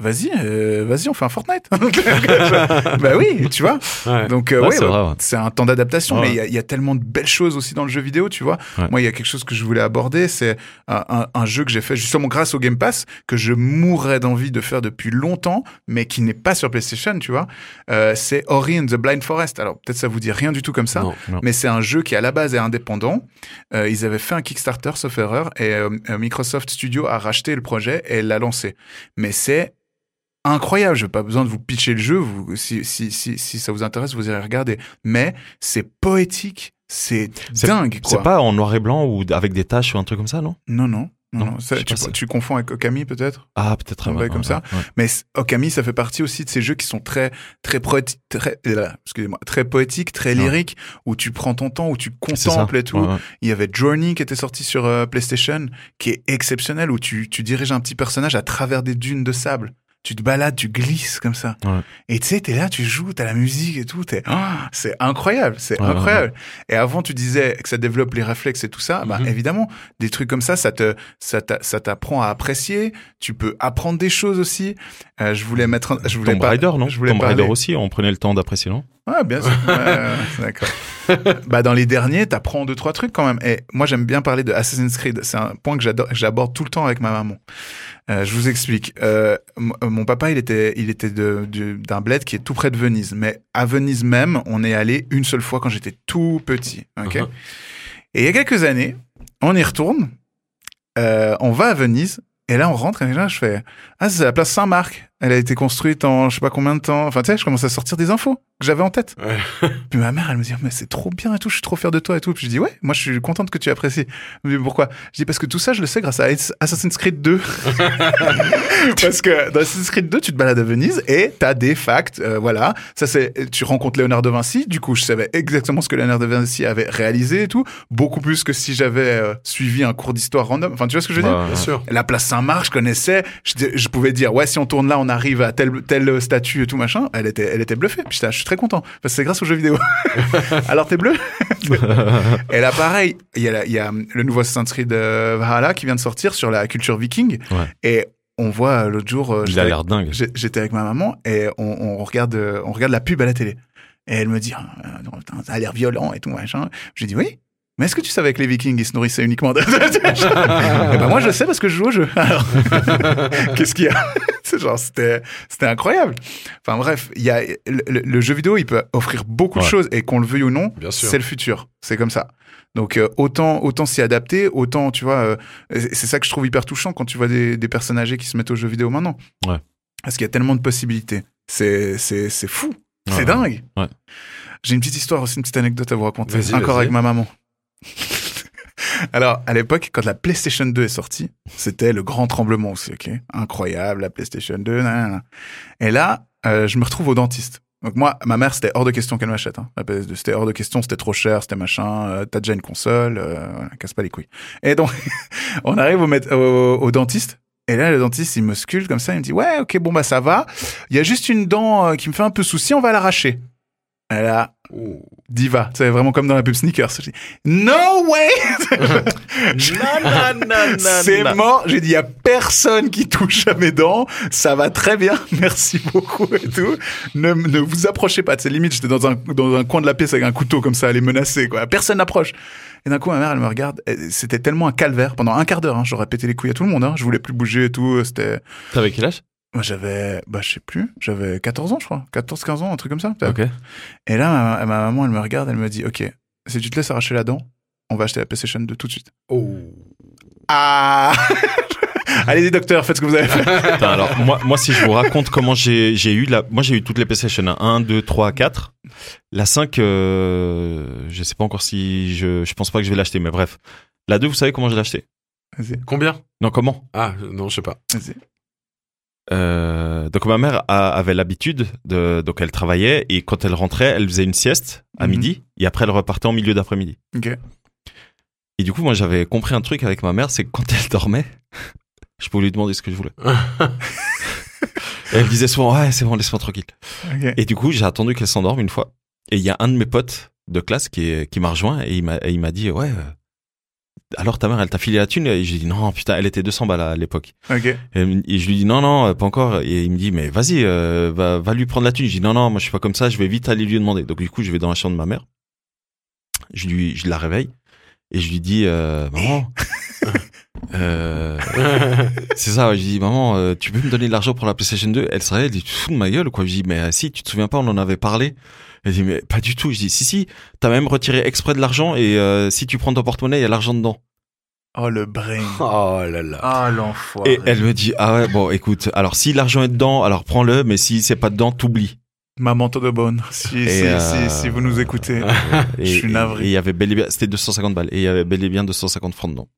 Vas-y, euh, vas-y, on fait un Fortnite. bah oui, tu vois. Ouais. Donc euh, Ouais, ouais, c'est bah, c'est un temps d'adaptation, mais il y a- il y, a tellement de belles choses aussi dans le jeu vidéo, tu vois. Moi, il y a quelque chose que je voulais aborder, c'est un, un- un jeu que j'ai fait justement grâce au Game Pass, que je mourrais d'envie de faire depuis longtemps, mais qui n'est pas sur PlayStation, tu vois. Euh, c'est Ori and the Blind Forest. Alors peut-être ça vous dit rien du tout comme ça, Non. Non. mais c'est un jeu qui à la base est indépendant. Euh, ils avaient fait un Kickstarter, sauf erreur, et euh, euh, Microsoft Studio a racheté le projet et l'a lancé. Mais c'est incroyable. Je n'ai pas besoin de vous pitcher le jeu. Vous, si, si, si, si ça vous intéresse, vous irez regarder. Mais c'est poétique. C'est dingue, quoi. C'est pas en noir et blanc ou avec des taches ou un truc comme ça, non? Non, non. Non. Ça, tu, confonds avec Okami, peut-être? Ah, peut-être. Un ouais, comme ouais, ça. ouais. Mais Okami, ça fait partie aussi de ces jeux qui sont très, très, poéti- très, euh, excusez-moi, très poétiques, très lyriques, où tu prends ton temps, où tu contemples et tout. Il y avait Journey qui était sorti sur euh, PlayStation, qui est exceptionnel, où tu, tu diriges un petit personnage à travers des dunes de sable. Tu te balades, tu glisses comme ça. Ouais. Et tu sais, t'es là, tu joues, t'as la musique et tout. Ah, c'est incroyable, c'est Ouais, incroyable. Et avant, tu disais que ça développe les réflexes et tout ça. Bah, Mhm. évidemment, des trucs comme ça, ça te, ça t'a- ça t'apprend à apprécier. Tu peux apprendre des choses aussi. Euh, je voulais mettre, un- je voulais Tomb Raider, non? Je voulais Tomb parler- Raider aussi, on prenait le temps d'apprécier, non? Ouais, bien sûr. D'accord. bah, dans les derniers, t'apprends deux, trois trucs quand même. Et moi, j'aime bien parler de Assassin's Creed. C'est un point que j'aborde tout le temps avec ma maman. Euh, je vous explique. Euh, m- mon papa, il était, il était de, du- d'un bled qui est tout près de Venise. Mais à Venise même, on est allé une seule fois quand j'étais tout petit. Ok? Uh-huh. Et il y a quelques années, on y retourne. Euh, on va à Venise. Et là, on rentre et là, je fais Ah, c'est la place Saint-Marc. Elle a été construite en je sais pas combien de temps. Enfin, tu sais, je commence à sortir des infos que j'avais en tête. Ouais. Puis ma mère, elle me dit, mais c'est trop bien et tout, je suis trop fier de toi et tout. Puis je dis, ouais, moi je suis contente que tu apprécies. Elle me dit, pourquoi? Je dis, parce que tout ça, je le sais grâce à Assassin's Creed 2. parce que dans Assassin's Creed 2, tu te balades à Venise et t'as des facts, euh, voilà. Ça, c'est, tu rencontres Léonard de Vinci. Du coup, je savais exactement ce que Léonard de Vinci avait réalisé et tout. Beaucoup plus que si j'avais euh, suivi un cours d'histoire random. Enfin, tu vois ce que je veux dire? Bien sûr. la place Saint-Marc, je connaissais. Je, je pouvais dire, ouais, si on tourne là, on arrive à tel, tel statut et tout machin. Elle était, elle était bluffée. Puis j'étais, je suis très content. Parce que c'est grâce aux jeux vidéo. Alors t'es bleu? Et là, pareil, il y, a y le nouveau Assassin's Creed euh, Valhalla qui vient de sortir sur la culture viking. Ouais. Et on voit euh, l'autre jour, euh, Il a l'air dingue. j'étais avec ma maman et on, on regarde, on regarde la pub à la télé. Et elle me dit, non, putain, ça a l'air violent et tout machin. J'ai dit oui. Mais est-ce que tu savais que les Vikings ils se nourrissaient uniquement de Eh ben moi je le sais parce que je joue au jeu. Alors, qu'est-ce qu'il y a? C'est genre c'était c'était incroyable. Enfin bref, il y a le, jeu vidéo, il peut offrir beaucoup de choses et qu'on le veuille ou non, c'est le futur. C'est comme ça. Donc euh, autant autant s'y adapter, autant tu vois, euh, c'est ça que je trouve hyper touchant quand tu vois des, des personnes âgées qui se mettent aux jeux vidéo maintenant. Ouais. Parce qu'il y a tellement de possibilités. C'est c'est c'est fou. Ouais, c'est dingue. Ouais. J'ai une petite histoire aussi, une petite anecdote à vous raconter. Vas-y, Encore avec ma maman. Alors, à l'époque, quand la PlayStation 2 est sortie, c'était le grand tremblement aussi, ok? Incroyable, la PlayStation 2, nanana. Et là, euh, je me retrouve au dentiste. Donc moi, ma mère, c'était hors de question qu'elle m'achète. Hein, la PS2, c'était hors de question, c'était trop cher, c'était machin. euh, T'as déjà une console, euh, casse pas les couilles. Et donc, on arrive au, au, au dentiste. Et là, le dentiste, il me comme ça, il me dit, ouais, ok, bon, bah, ça va. Il y a juste une dent euh, qui me fait un peu souci, on va l'arracher. Et là, diva. C'est vraiment comme dans la pub sneakers. Je dis, no way! C'est mort. J'ai dit, il y a personne qui touche à mes dents. Ça va très bien. Merci beaucoup et tout. Ne, ne vous approchez pas. C'est limite, j'étais dans un, dans un coin de la pièce avec un couteau comme ça à les menacer, quoi. Personne n'approche. Et d'un coup, ma mère, elle me regarde. C'était tellement un calvaire. Pendant un quart d'heure, hein, j'aurais pété les couilles à tout le monde. Hein. Je voulais plus bouger et tout. C'était, T'avais quel âge? Moi, j'avais, bah, je sais plus. J'avais 14 ans, je crois. 14, 15 ans, un truc comme ça. peut-être. Ok. Et là, ma, ma maman, elle me regarde, elle me dit, OK, si tu te laisses arracher la dent, on va acheter la PlayStation 2 tout de suite. Oh. Ah Allez-y, docteur, faites ce que vous avez fait. Attends, alors moi, moi si je vous raconte comment j'ai j'ai eu la, moi j'ai eu toutes les PlayStation 1, 2, 3, 4. La 5, euh, je sais pas encore si je, je pense pas que je vais l'acheter, mais bref. La 2, vous savez comment je l'ai acheté? Vas-y, Combien? Non, comment? Ah, non, je sais pas. vas-y. Euh, Donc ma mère a- avait l'habitude de, donc elle travaillait et quand elle rentrait, elle faisait une sieste à Mhm. midi et après elle repartait en milieu d'après-midi. Et du coup, moi j'avais compris un truc avec ma mère, c'est que quand elle dormait, je pouvais lui demander ce que je voulais. Elle me disait souvent, ouais, c'est bon, laisse-moi tranquille. Et du coup, j'ai attendu qu'elle s'endorme une fois. Et il y a un de mes potes de classe qui, est- qui m'a rejoint et il m'a, dit, ouais, alors ta mère, elle t'a filé la thune Et j'ai dit, non, putain, elle était 200 balles à l'époque. Ok. Et, je lui dis, non, non, euh, pas encore. Et il me dit, mais vas-y, euh, va, va lui prendre la thune. Je dis, non, non, moi je suis pas comme ça, je vais vite aller lui demander. Donc du coup, je vais dans la chambre de ma mère. Je lui, je la réveille et je lui dis, euh, maman. euh, c'est ça, ouais, je dis, maman, euh, tu peux me donner de l'argent pour la PlayStation 2 Elle se réveille, elle dit, tu te fous de ma gueule quoi? Je dis, mais euh, si, tu te souviens pas, on en avait parlé. Elle dit, mais pas du tout. Je dis, si, si, t'as même retiré exprès de l'argent et euh, si tu prends ton porte-monnaie, il y a l'argent dedans. Oh, le brain. Oh là là. Ah, l'enfoiré. Et elle me dit, ah ouais, bon, écoute, alors si l'argent est dedans, alors prends-le, mais si c'est pas dedans, t'oublies. Maman de bonne. Si, Et, si, euh, si, si vous nous écoutez. Et, Je suis navré. Et il y avait bel et bien, c'était 250 balles, et il y avait bel et bien 250 francs dedans.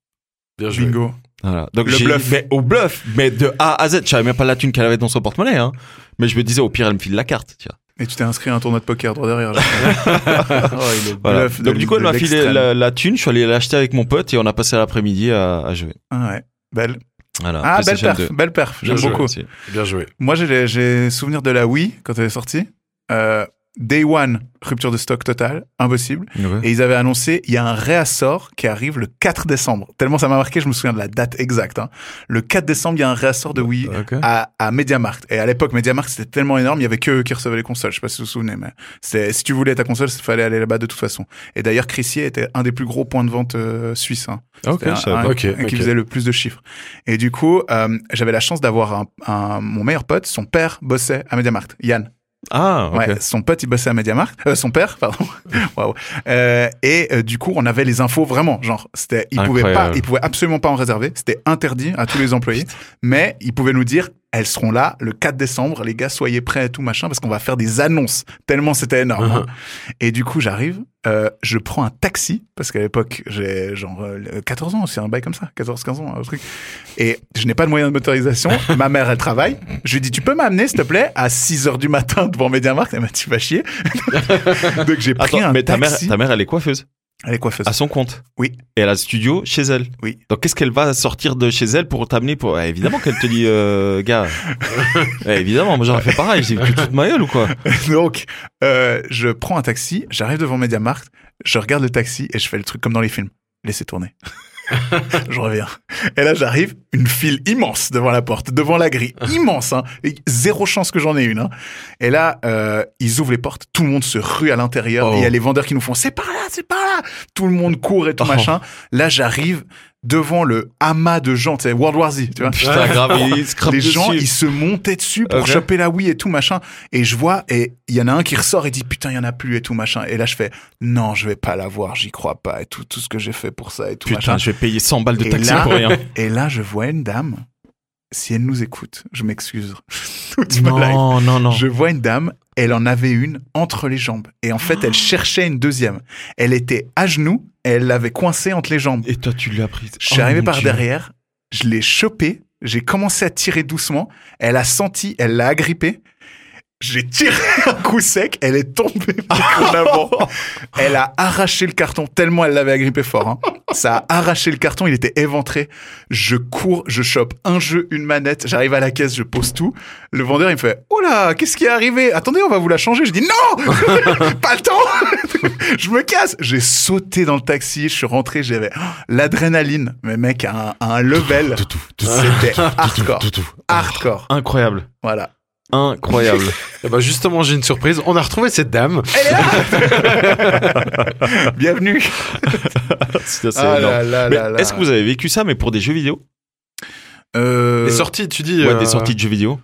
Bien joué. Bingo. Voilà. Donc Le bluff. Mais au bluff, mais de A à Z, je savais même pas la thune qu'elle avait dans son porte-monnaie, hein. Mais je me disais, au pire, elle me file la carte, tu vois. Et tu t'es inscrit à un tournoi de poker droit derrière. là. oh, il est Voilà. de- Donc du coup, elle m'a filé la, la thune, je suis allé l'acheter avec mon pote et on a passé l'après-midi à, à jouer. Ah, ouais. Belle. Voilà. Ah, belle perf. 2. Belle perf. J'aime beaucoup. aussi. Bien joué. Moi, j'ai souvenir de la Wii quand elle est sortie. Euh, Day One, rupture de stock totale, impossible. Ouais. Et ils avaient annoncé, il y a un réassort qui arrive le 4 décembre. Tellement ça m'a marqué, je me souviens de la date exacte. hein. Le 4 décembre, il y a un réassort de Wii à, à MediaMarkt. Et à l'époque, MediaMarkt, c'était tellement énorme, il y avait que eux qui recevaient les consoles. Je sais pas si vous vous souvenez, mais c'est, si tu voulais ta console, il fallait aller là-bas de toute façon. Et d'ailleurs, Crissier était un des plus gros points de vente euh, suisses. Hein. Ok, C'était un- un- pas. Ok, un qui faisait le plus de chiffres. Et du coup, euh, j'avais la chance d'avoir un, un- mon meilleur pote, son père bossait à MediaMarkt, Yann. Ah. Ouais, son pote, il bossait à MediaMarkt, euh, son père, pardon. Waouh. Euh, et euh, du coup, on avait les infos vraiment, genre, c'était, il pouvait pas, il pouvait absolument pas en réserver, c'était interdit à tous les employés, mais il pouvait nous dire, elles seront là le 4 décembre. Les gars, soyez prêts et tout machin parce qu'on va faire des annonces. Tellement c'était énorme. hein. Et du coup, j'arrive, euh, je prends un taxi parce qu'à l'époque, j'ai genre euh, 14 ans, c'est un bail comme ça, 14-15 ans, un truc. Et je n'ai pas de moyen de motorisation. Ma mère, elle travaille. Je lui dis, tu peux m'amener, s'il te plaît, à 6 heures du matin devant Mediamarkt? Elle m'a dit, tu vas chier. Donc j'ai pris Attends, un mais ta mère, taxi. ta mère, elle est coiffeuse? Elle est coiffeuse. à son compte. Oui. Et elle a le studio chez elle. Oui. Donc qu'est-ce qu'elle va sortir de chez elle pour t'amener pour Ouais, évidemment qu'elle te dit euh, gars. Ouais, évidemment, moi j'aurais fait pareil, j'ai vu toute ma gueule ou quoi Donc, euh, je prends un taxi, j'arrive devant Mediamarkt, je regarde le taxi et je fais le truc comme dans les films. Laissez tourner. je reviens. Et là, j'arrive, une file immense devant la porte, devant la grille, immense. Hein. Zéro chance que j'en ai une. Hein. Et là, euh, ils ouvrent les portes, tout le monde se rue à l'intérieur. Oh. Il y a les vendeurs qui nous font c'est par là, c'est par là. Tout le monde court et tout Oh. machin. Là, j'arrive devant le amas de gens, tu sais, World War Z, tu vois. Putain, grave, les gens, dessus. ils se montaient dessus pour choper la Wii et tout machin. Et je vois, et il y en a un qui ressort et dit putain, il y en a plus et tout machin. Et là, je fais non, je vais pas l'avoir, j'y crois pas et tout, tout ce que j'ai fait pour ça et tout Putain, machin. je vais payer 100 balles de taxi là- pour rien. Et là, je vois une dame. Si elle nous écoute, je m'excuse. Non, non, non. Je vois une dame, elle en avait une entre les jambes. Et en fait, elle cherchait une deuxième. Elle était à genoux et elle l'avait coincée entre les jambes. Et toi, tu l'as prise. Je suis Oh, arrivé mon par Dieu. derrière, je l'ai chopé, j'ai commencé à tirer doucement, elle a senti, elle l'a agrippé. J'ai tiré un coup sec, elle est tombée en avant. Elle a arraché le carton tellement elle l'avait agrippé fort. hein. Ça a arraché le carton, il était éventré. Je cours, je chope un jeu, une manette, j'arrive à la caisse, je pose tout. Le vendeur il me fait "Oh là, qu'est-ce qui est arrivé? Attendez, on va vous la changer." Je dis "Non Pas le temps Je me casse J'ai sauté dans le taxi, je suis rentré, j'avais oh, l'adrénaline. Mais mec, à un, un level, c'était hardcore. Hardcore. Incroyable. Voilà. Incroyable. Eh ben justement, j'ai une surprise. On a retrouvé cette dame. Bienvenue. C'est assez Ah énorme. là là là. Est-ce que vous avez vécu ça, mais pour des jeux vidéo? Euh, Les sorties, tu dis. Ouais, euh, des sorties de jeux vidéo.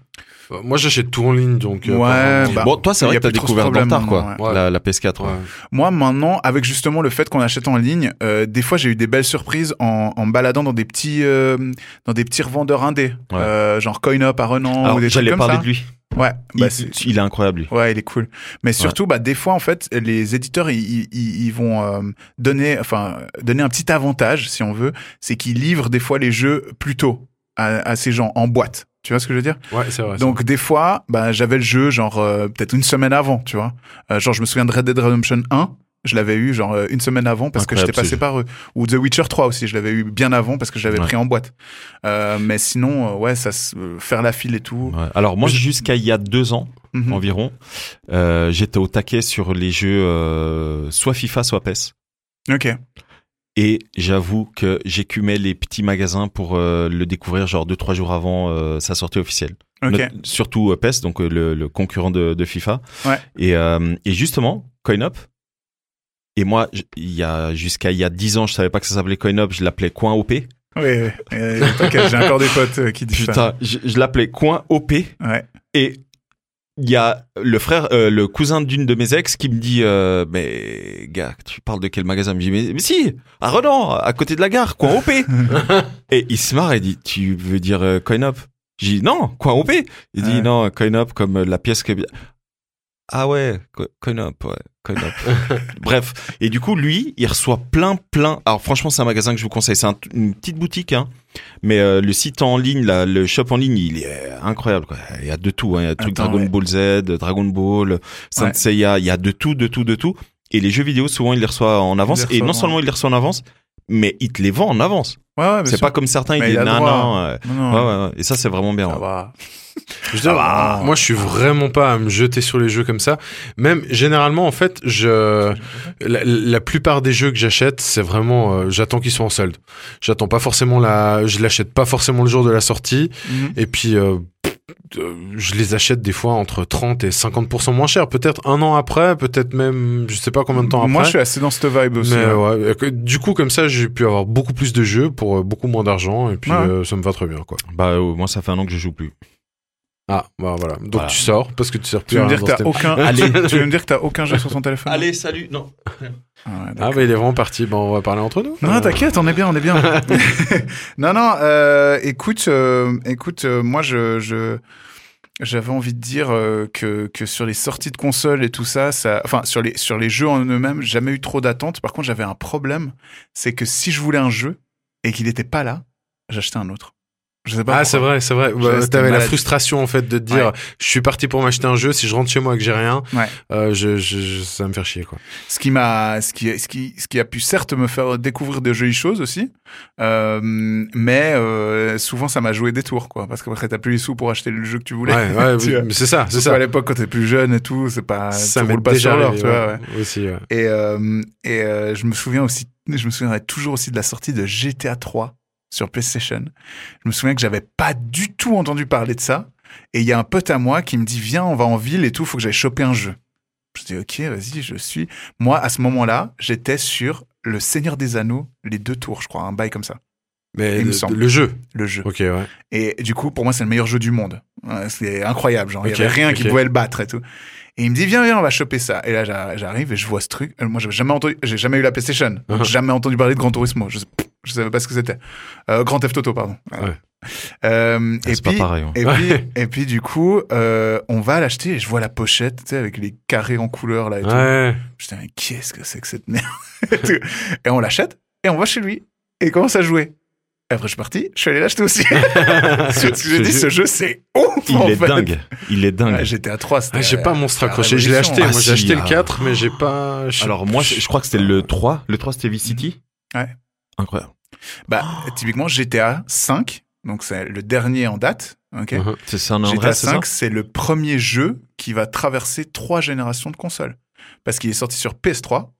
Moi, j'achète tout en ligne, donc. euh, Ouais, bah, bon, toi, c'est vrai a que t'as découvert dans tard, quoi. maintenant, ouais. La, la PS4. Ouais. Moi, maintenant, avec justement le fait qu'on achète en ligne, euh, des fois, j'ai eu des belles surprises en, en me baladant dans des petits, euh, dans des petits revendeurs indés, Ouais. euh, genre CoinUp à Renan Alors, ou des trucs j'allais comme parler ça. de lui. Ouais, Il, bah, c'est- il est incroyable, lui. Ouais, il est cool. Mais surtout, bah, des fois, en fait, les éditeurs, ils, ils vont euh, donner, enfin, donner un petit avantage, si on veut, c'est qu'ils livrent des fois les jeux plus tôt à, à ces gens en boîte. Tu vois ce que je veux dire? Ouais, c'est vrai. Donc des fois, bah, j'avais le jeu genre euh, peut-être une semaine avant, tu vois. Euh, genre je me souviens de Red Dead Redemption 1, je l'avais eu genre euh, une semaine avant parce que Incroyable, j'étais passé par eux. Ou The Witcher 3 aussi, je l'avais eu bien avant parce que je l'avais Ouais. pris en boîte. Euh, mais sinon, euh, ouais, ça, se- euh, faire la file et tout. Ouais. Alors moi, jusqu'à il y a deux ans Mhm. environ, euh, j'étais au taquet sur les jeux euh, soit FIFA, soit PES. Ok. Et j'avoue que j'écumais les petits magasins pour euh, le découvrir genre deux trois jours avant euh, sa sortie officielle. Ok. Not- surtout euh, PES, donc euh, le, le concurrent de, de FIFA. Ouais. Et, et justement, CoinUp. Et moi, il y a jusqu'à il y a dix ans, je savais pas que ça s'appelait CoinUp, je l'appelais Coin OP. Oui, oui. T'inquiète, j'ai encore des potes qui disent ça. Putain, je, je l'appelais Coin OP. Ouais. Et il y a le frère, euh, le cousin d'une de mes ex qui me dit, euh, mais gars, tu parles de quel magasin? Me dit, mais, mais si, à Renan, à côté de la gare, coin OP. et il se marre et dit, tu veux dire euh, coin up J'ai dit, non, coin OP. Il dit, non, coin up comme la pièce que... Ah ouais, co- coin up, ouais, coin up. Bref, et du coup, lui, il reçoit plein, plein... Alors franchement, c'est un magasin que je vous conseille, c'est un- une petite boutique, hein. Mais euh, le site en ligne, là, le shop en ligne, il est incroyable. Quoi. Il y a de tout. hein. Il y a Attends, Dragon ouais. Ball Z, Dragon Ball, Saint Ouais. Seiya. Il y a de tout, de tout, de tout. Et les jeux vidéo, souvent, il les reçoit en avance. Et non seulement il les reçoit en avance, mais il te les vend en avance. Ouais, C'est pas comme certains, ils disent non, non. euh, ouais. Et ça, c'est vraiment bien. Ça va. Je va. moi, je suis vraiment pas à me jeter sur les jeux comme ça. Même généralement, en fait, je la, la plupart des jeux que j'achète, c'est vraiment, euh, j'attends qu'ils soient en solde. J'attends pas forcément la, je l'achète pas forcément le jour de la sortie. Mhm. Et puis, euh, euh, je les achète des fois entre 30 et 50% moins cher. Peut-être un an après, peut-être même, je sais pas combien de temps après. Moi, je suis assez dans cette vibe aussi. Mais hein. ouais, du coup, comme ça, j'ai pu avoir beaucoup plus de jeux pour euh, beaucoup moins d'argent. Et puis, Ouais. euh, ça me va très bien, quoi. Bah, euh, moi, ça fait un an que je joue plus. Ah, bah voilà. Donc Voilà. tu sors parce que tu sors Tu plus veux à me dire que dans t'as cette- aucun, Allez. tu veux me dire que t'as aucun jeu sur ton téléphone? Allez, salut. Non. Ah, ouais, Ah, bah il est vraiment parti. Bon, on va parler entre nous. Non, Euh, t'inquiète, on est bien, on est bien. non, non, euh, écoute, euh, écoute, euh, moi, je, je, j'avais envie de dire euh, que, que sur les sorties de consoles et tout ça, ça, enfin, sur les, sur les jeux en eux-mêmes, j'ai jamais eu trop d'attentes. Par contre, j'avais un problème, c'est que si je voulais un jeu et qu'il n'était pas là, j'achetais un autre. Je sais pas. Ah, c'est vrai, c'est vrai. Reste T'avais la frustration en fait de te dire, Ouais. je suis parti pour m'acheter un jeu. Si je rentre chez moi et que j'ai rien, Ouais. euh, je, je, je- ça va me faire chier quoi. Ce qui m'a, ce qui, ce qui, ce qui a pu certes me faire découvrir de jolies choses aussi, euh, mais euh, souvent ça m'a joué des tours, quoi, parce qu'après t'as plus les sous pour acheter le jeu que tu voulais. Ouais, ouais, c'est ça, c'est ça. à l'époque quand t'es plus jeune et tout, c'est pas, Ça roules pas sur arrivé, tu vois. aussi. ouais. Et, et je me souviens aussi, je me souviendrai toujours aussi de la sortie de GTA 3 sur PlayStation. Je me souviens que j'avais pas du tout entendu parler de ça. Et il y a un pote à moi qui me dit, viens, on va en ville et tout, faut que j'aille choper un jeu. Je dis, ok, vas-y, je suis. Moi, à ce moment-là, j'étais sur Le Seigneur des Anneaux, les deux tours, je crois, un bail comme ça, Mais Il me le, semble. le jeu. le jeu. Ok, ouais. Et du coup, pour moi, c'est le meilleur jeu du monde. C'est incroyable. Genre, il Ok, y avait rien qui pouvait le battre et tout. Et il me dit, viens, viens, on va choper ça. Et là, j'a- j'arrive et je vois ce truc. Euh, Moi, j'avais jamais entendu, j'ai jamais eu la PlayStation. Uh-huh. jamais entendu parler de Gran Turismo. Je, sais- je savais pas ce que c'était. Euh, Grand Theft Auto, pardon. Ouais. Euh, Ah, et c'est pas puis, pareil, hein. et Ouais. puis, et puis, du coup, euh, on va l'acheter et je vois la pochette, tu sais, avec les carrés en couleur, là, et tout. Ouais. Je dis, mais qu'est-ce que c'est que cette merde? Et, tout. Et on l'achète et on va chez lui et il commence à jouer. Et après, je suis parti, je suis allé l'acheter aussi. Parce que j'ai dit, ce jeu, c'est ouf Il en est fait. dingue. Il est dingue. Ouais, J'étais à 3, c'était. Ah, j'ai pas monstre accroché. Je l'ai acheté. Ah, Moi, si, j'ai acheté le ah. 4, mais j'ai pas. Alors moi, je je crois que c'était le 3. Le 3, c'était Vice City? Ouais. Incroyable. Bah, typiquement, GTA 5, donc c'est le dernier en date. ok Mhm. C'est San GTA Andreas, c'est ça 5, c'est le premier jeu qui va traverser trois générations de consoles. Parce qu'il est sorti sur PS3,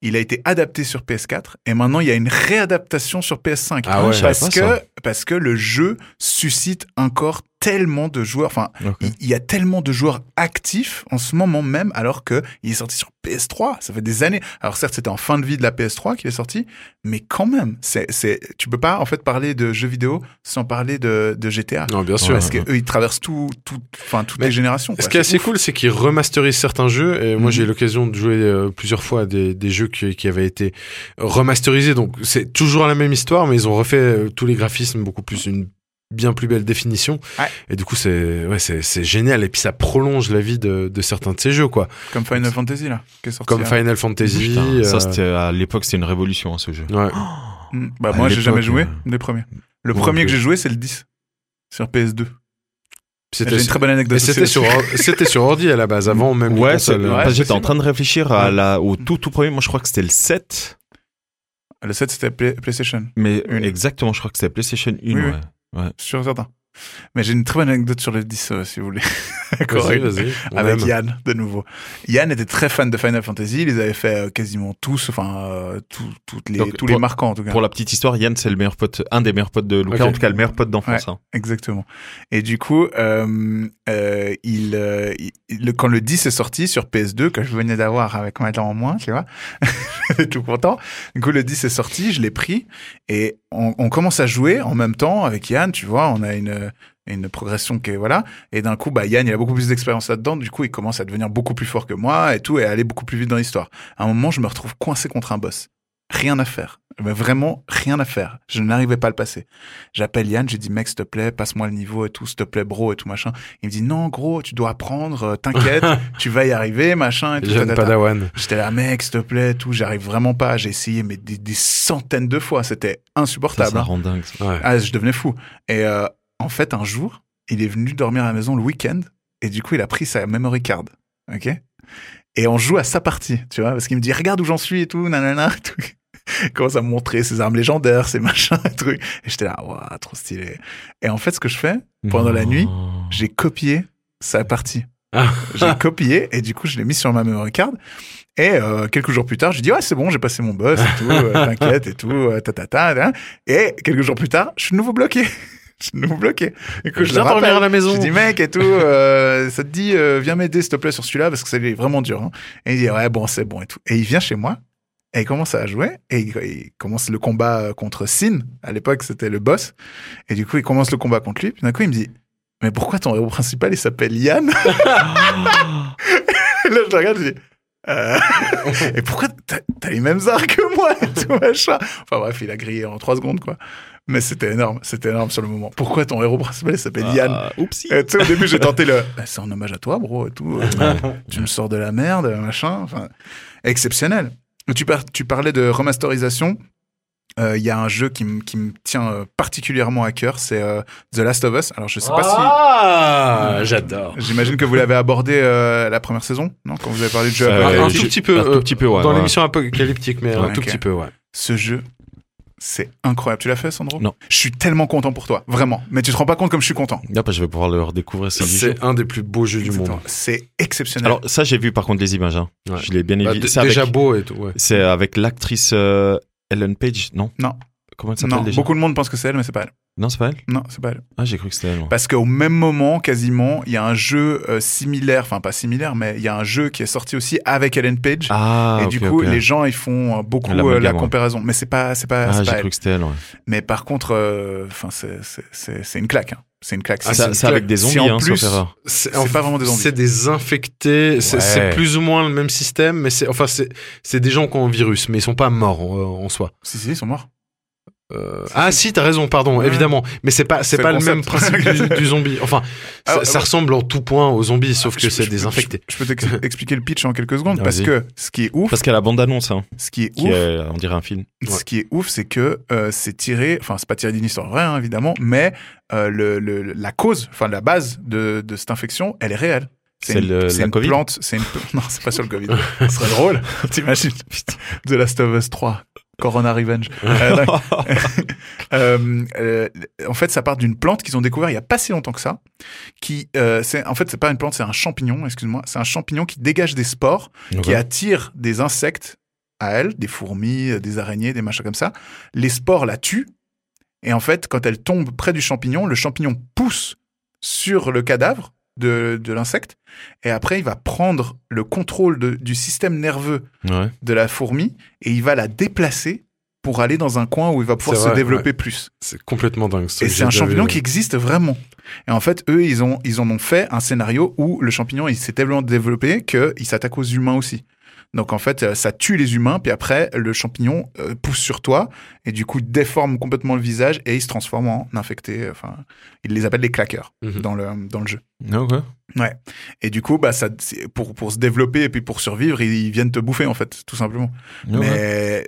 il a été adapté sur PS4, et maintenant il y a une réadaptation sur PS5. Ah ouais, parce, que, ça. parce que le jeu suscite encore tellement de joueurs. Enfin, il y a tellement de joueurs actifs en ce moment même, alors que il est sorti sur PS3. Ça fait des années. Alors certes, c'était en fin de vie de la PS3 qu'il est sorti, mais quand même, c'est, c'est, tu peux pas en fait parler de jeux vidéo sans parler de, de GTA. Non, bien sûr. Parce que eux, ils traversent tout, tout, enfin toutes Mais les générations. Ce qui est assez ouf. cool, c'est qu'ils remasterisent certains jeux. Et moi, Mhm. j'ai eu l'occasion de jouer euh, plusieurs fois à des, des jeux qui, qui avaient été remasterisés. Donc, c'est toujours la même histoire, mais ils ont refait euh, tous les graphismes beaucoup plus une bien plus belle définition. Ouais. Et du coup, c'est ouais, génial. Et puis, ça prolonge la vie de, de certains de ces jeux, quoi. Comme Final Fantasy là, qui est sorti. Comme là. Final Fantasy. Putain, ça, euh, c'était à l'époque, c'était une révolution, hein, ce jeu. ouais. Mm. Bah À moi, j'ai jamais joué euh, les premiers. Le premier que j'ai joué, c'est le 10 sur PS2. C'était J'ai une très bonne anecdote. c'était sur, c'était sur ordi à la base, avant même Ouais, ouais, j'étais en train de réfléchir à Ouais. la, au tout tout premier. Moi, je crois que c'était le 7. Le 7, c'était Play- PlayStation. Mais Une. exactement, je crois que c'était PlayStation 1. Oui, oui. Ouais. Sûr certain. Mais j'ai une très bonne anecdote sur le 10, euh, si vous voulez. Vas-y, Correct. vas-y. Avec aime. Yann, de nouveau. Yann était très fan de Final Fantasy. Il les avait fait euh, quasiment tous, enfin, euh, tout- toutes les, Donc, tous pour- les marquants, en tout cas. Pour la petite histoire, Yann, c'est le meilleur pote, un des meilleurs potes de Lucas, en tout cas le meilleur pote d'enfance. hein. Exactement. Et du coup, euh, euh, il, il- quand le 10 est sorti sur PS2, que je venais d'avoir avec ma en moins, tu vois, j'étais tout content. Du coup, le 10 est sorti, je l'ai pris et on, commence à jouer en même temps avec Yann, tu vois, on a une une progression qui est voilà. Et d'un coup bah Yann il a beaucoup plus d'expérience là-dedans. Du coup il commence à devenir beaucoup plus fort que moi et tout et à aller beaucoup plus vite dans l'histoire. À un moment je me retrouve coincé contre un boss rien à faire mais vraiment rien à faire je n'arrivais pas à le passer J'appelle Yann, j'ai dit mec s'il te plaît, passe-moi le niveau et tout, s'il te plaît bro et tout machin. Il me dit non gros, tu dois apprendre, euh, t'inquiète, tu vas y arriver machin et tout. J'étais là mec s'il te plaît, tout, j'arrive vraiment pas. J'ai essayé mais des, des centaines de fois, c'était Ça, insupportable. ça hein. rend dingue. ça. Ouais. Ah, je devenais fou. Et euh, en fait un jour, il est venu dormir à la maison le week-end et du coup il a pris sa memory card, ok? Et on joue à sa partie, tu vois, parce qu'il me dit regarde où j'en suis et tout, nanana, tout. Commence à me montrer ses armes légendaires, ses machins, trucs. Et j'étais là, waouh, trop stylé. Et en fait, ce que je fais, pendant la nuit, j'ai copié sa partie. Ah. J'ai copié et du coup, je l'ai mis sur ma memory card. Et euh, quelques jours plus tard, j'ai dit, ouais, c'est bon, j'ai passé mon boss et tout, euh, t'inquiète et tout, euh, ta, ta, ta, ta. Et quelques jours plus tard, je suis de nouveau bloqué. je suis de nouveau bloqué. Et que je le Viens dormir rappelle. à la maison. Je dis, mec, et tout, euh, ça te dit, euh, viens m'aider, s'il te plaît, sur celui-là, parce que c'est vraiment dur. hein. Et il dit, ouais, bon, c'est bon et tout. Et il vient chez moi, et il commence à jouer, et il, commence le combat euh, contre Sin. À l'époque, c'était le boss. Et du coup, il commence le combat contre lui. Puis d'un coup, il me dit, mais pourquoi ton héros principal il s'appelle Yann? Et Là, je le regarde, je dis. Euh, et pourquoi t'as t'as les mêmes arts que moi et tout machin? Enfin bref, il a grillé en trois secondes quoi. Mais c'était énorme, c'était énorme sur le moment. Pourquoi ton héros principal il s'appelle Yann? Ah, oupsie. Et tu sais, au début, j'ai tenté le. Bah, c'est en hommage à toi, bro, et tout. Tu me sors de la merde, machin. Enfin, exceptionnel. Tu, par- tu parlais de remasterisation. Euh, Il y a un jeu qui, me- qui me tient euh, particulièrement à cœur, c'est euh, The Last of Us. Alors, je sais pas Ah, j'adore. si. J'imagine que vous l'avez abordé euh, la première saison, non? Quand vous avez parlé de jeu Euh, Un, tout petit peu, un tout petit peu, ouais, dans ouais. l'émission apocalyptique, mais un tout petit peu, ouais. Ce jeu, c'est incroyable. Tu l'as fait, Sandro? Non. Je suis tellement content pour toi, vraiment. Mais tu te rends pas compte comme je suis content. Bah, je vais pouvoir le redécouvrir C'est un des plus beaux jeux du monde. C'est exceptionnel. Alors ça, j'ai vu par contre les images. hein. Ouais. Je l'ai bien Bah, évidemment. C'est déjà avec, beau et tout, ouais. c'est avec l'actrice euh, Ellen Page, non? Non. Comment elle s'appelle non, déjà? Beaucoup de monde pense que c'est elle, mais c'est pas elle. Non, c'est pas elle? Non, c'est pas elle. Ah, j'ai cru que c'était elle. moi. Parce qu'au même moment, quasiment, il y a un jeu euh, similaire, enfin pas similaire, mais il y a un jeu qui est sorti aussi avec Ellen Page. Ah, et du coup, les gens ils font euh, beaucoup La euh, la amalgame, ouais. comparaison, mais c'est pas, c'est pas, Ah, j'ai cru que c'était elle. ouais. Mais par contre, euh, enfin c'est, une claque. hein. C'est une claque. Ah, C'est- avec des Si zombies, en hein, plus-. C'est pas vraiment des zombies. C'est des infectés. C'est Ouais. plus ou moins le même système, mais c'est enfin c'est c'est des gens qui ont un virus, mais ils sont pas morts en, en soi. Si, si, ils sont morts. Euh, ah si, t'as raison, pardon, Ouais. évidemment. Mais c'est pas c'est pas le le même principe du, du zombie. Enfin, ça, Ah, ça ouais. ressemble en tout point aux zombies, sauf que Je- c'est des je- peux t'ex- expliquer le pitch en quelques secondes parce que ce qui est ouf, Parce qu'à la bande-annonce, hein, ce qui est qui ouf, est, on dirait un film. Ce qui est ouf, c'est que euh, c'est tiré, enfin c'est pas tiré d'une histoire vraie hein, évidemment, mais euh, le, le- la cause, enfin la base de, de cette infection, elle est réelle. C'est une, le- c'est la une Covid plante, c'est une non, c'est pas sur le Covid. Ce serait drôle. T'imagines. The Last of Us 3, Corona Revenge. Euh, euh, euh, en fait, ça part d'une plante qu'ils ont découvert il y a pas si longtemps que ça. Qui, c'est en fait, c'est pas une plante, c'est un champignon. Excuse-moi, c'est un champignon qui dégage des spores qui attire des insectes à elle, des fourmis, des araignées, des machins comme ça. Les spores la tuent. Et en fait, quand elle tombe près du champignon, le champignon pousse sur le cadavre de, de l'insecte. Et après, il va prendre le contrôle de- du système nerveux Ouais. de la fourmi et il va la déplacer pour aller dans un coin où il va pouvoir se développer plus. C'est complètement dingue. Et c'est un champignon vu, qui existe vraiment. Et en fait, eux, ils, ont, ils en ont fait un scénario où le champignon, il s'est tellement développé qu'il s'attaque aux humains aussi. Donc en fait, euh, ça tue les humains, puis après, le champignon euh, pousse sur toi, et du coup, déforme complètement le visage, et il se transforme en infecté. Enfin, ils les appellent les claqueurs Mhm. dans, le, dans le jeu. Ah. Ouais. Et du coup, bah, ça, pour, pour se développer et puis pour survivre, ils, ils viennent te bouffer, en fait, tout simplement. Ah. Mais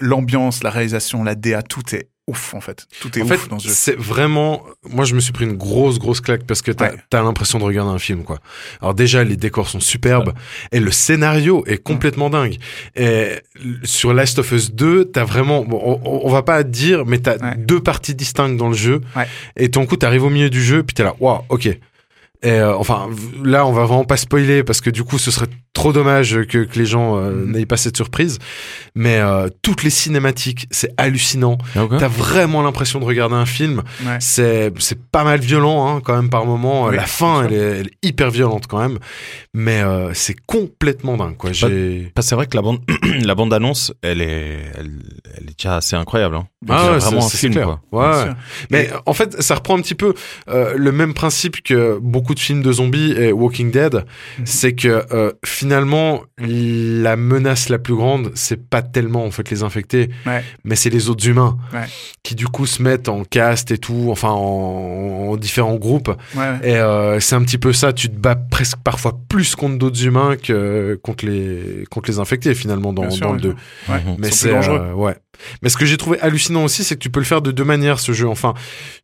l'ambiance, la réalisation, la DA, tout est ouf, en fait. Tout est En ouf fait, dans ce jeu. c'est vraiment. Moi, je me suis pris une grosse, grosse claque parce que t'as Ouais. as, l'impression de regarder un film, quoi. Alors déjà, les décors sont superbes et le scénario est complètement dingue. Et sur Last of Us 2, t'as vraiment. Bon, on, on va pas dire, mais t'as deux parties distinctes dans le jeu. Et ton coup, t'arrives au milieu du jeu, puis t'es là, waouh, ok. Et euh, enfin, là, on va vraiment pas spoiler parce que du coup, ce serait trop dommage que, que les gens euh, Mhm. n'aient pas cette surprise. Mais euh, toutes les cinématiques, c'est hallucinant. Ah. T'as vraiment l'impression de regarder un film. Ouais. C'est c'est pas mal violent hein, quand même par moment. Oui, la fin, elle est, elle est hyper violente quand même. Mais euh, c'est complètement dingue quoi. J'ai Parce que c'est vrai que la bande, la bande annonce, elle est, elle, elle est déjà assez incroyable. Hein. Ah ouais, vraiment c'est- un c'est film, clair. quoi. Ouais. Mais en fait, ça reprend un petit peu euh, le même principe que beaucoup de films de zombies et Walking Dead, Mhm. c'est que euh, finalement la menace la plus grande, c'est pas tellement en fait les infectés, Ouais. mais c'est les autres humains Ouais. qui du coup se mettent en caste et tout, enfin en, en différents groupes. Ouais. Et euh, c'est un petit peu ça, tu te bats presque parfois plus contre d'autres humains que contre les contre les infectés finalement dans, sûr, dans le bien 2. sûr. Ouais. Mhm. Mais c'est dangereux. euh, ouais. Mais ce que j'ai trouvé hallucinant aussi, c'est que tu peux le faire de deux manières ce jeu. Enfin,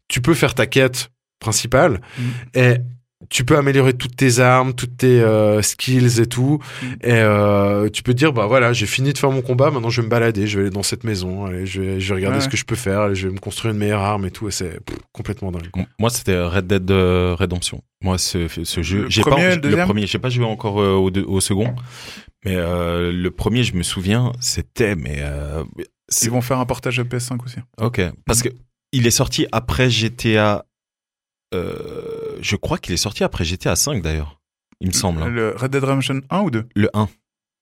tu peux faire ta quête principale Mhm. et tu peux améliorer toutes tes armes, toutes tes euh, skills et tout. Mhm. Et euh, tu peux te dire bah voilà, j'ai fini de faire mon combat, maintenant je vais me balader, je vais aller dans cette maison, allez, je vais, je vais regarder Ouais. ce que je peux faire, allez, je vais me construire une meilleure arme et tout. Et c'est complètement dingue. quoi. Moi, c'était Red Dead euh, Redemption. Moi, ce, ce jeu, j'ai pas le premier, j'ai pas joué encore euh, au, deux- au second, mais euh, le premier, je me souviens, c'était mais euh, Ils vont faire un portage de PS5 aussi. ok parce que il est sorti après GTA. Euh, je crois qu'il est sorti après GTA 5 d'ailleurs. Il me semble. hein. Le Red Dead Redemption 1 ou 2 Le 1.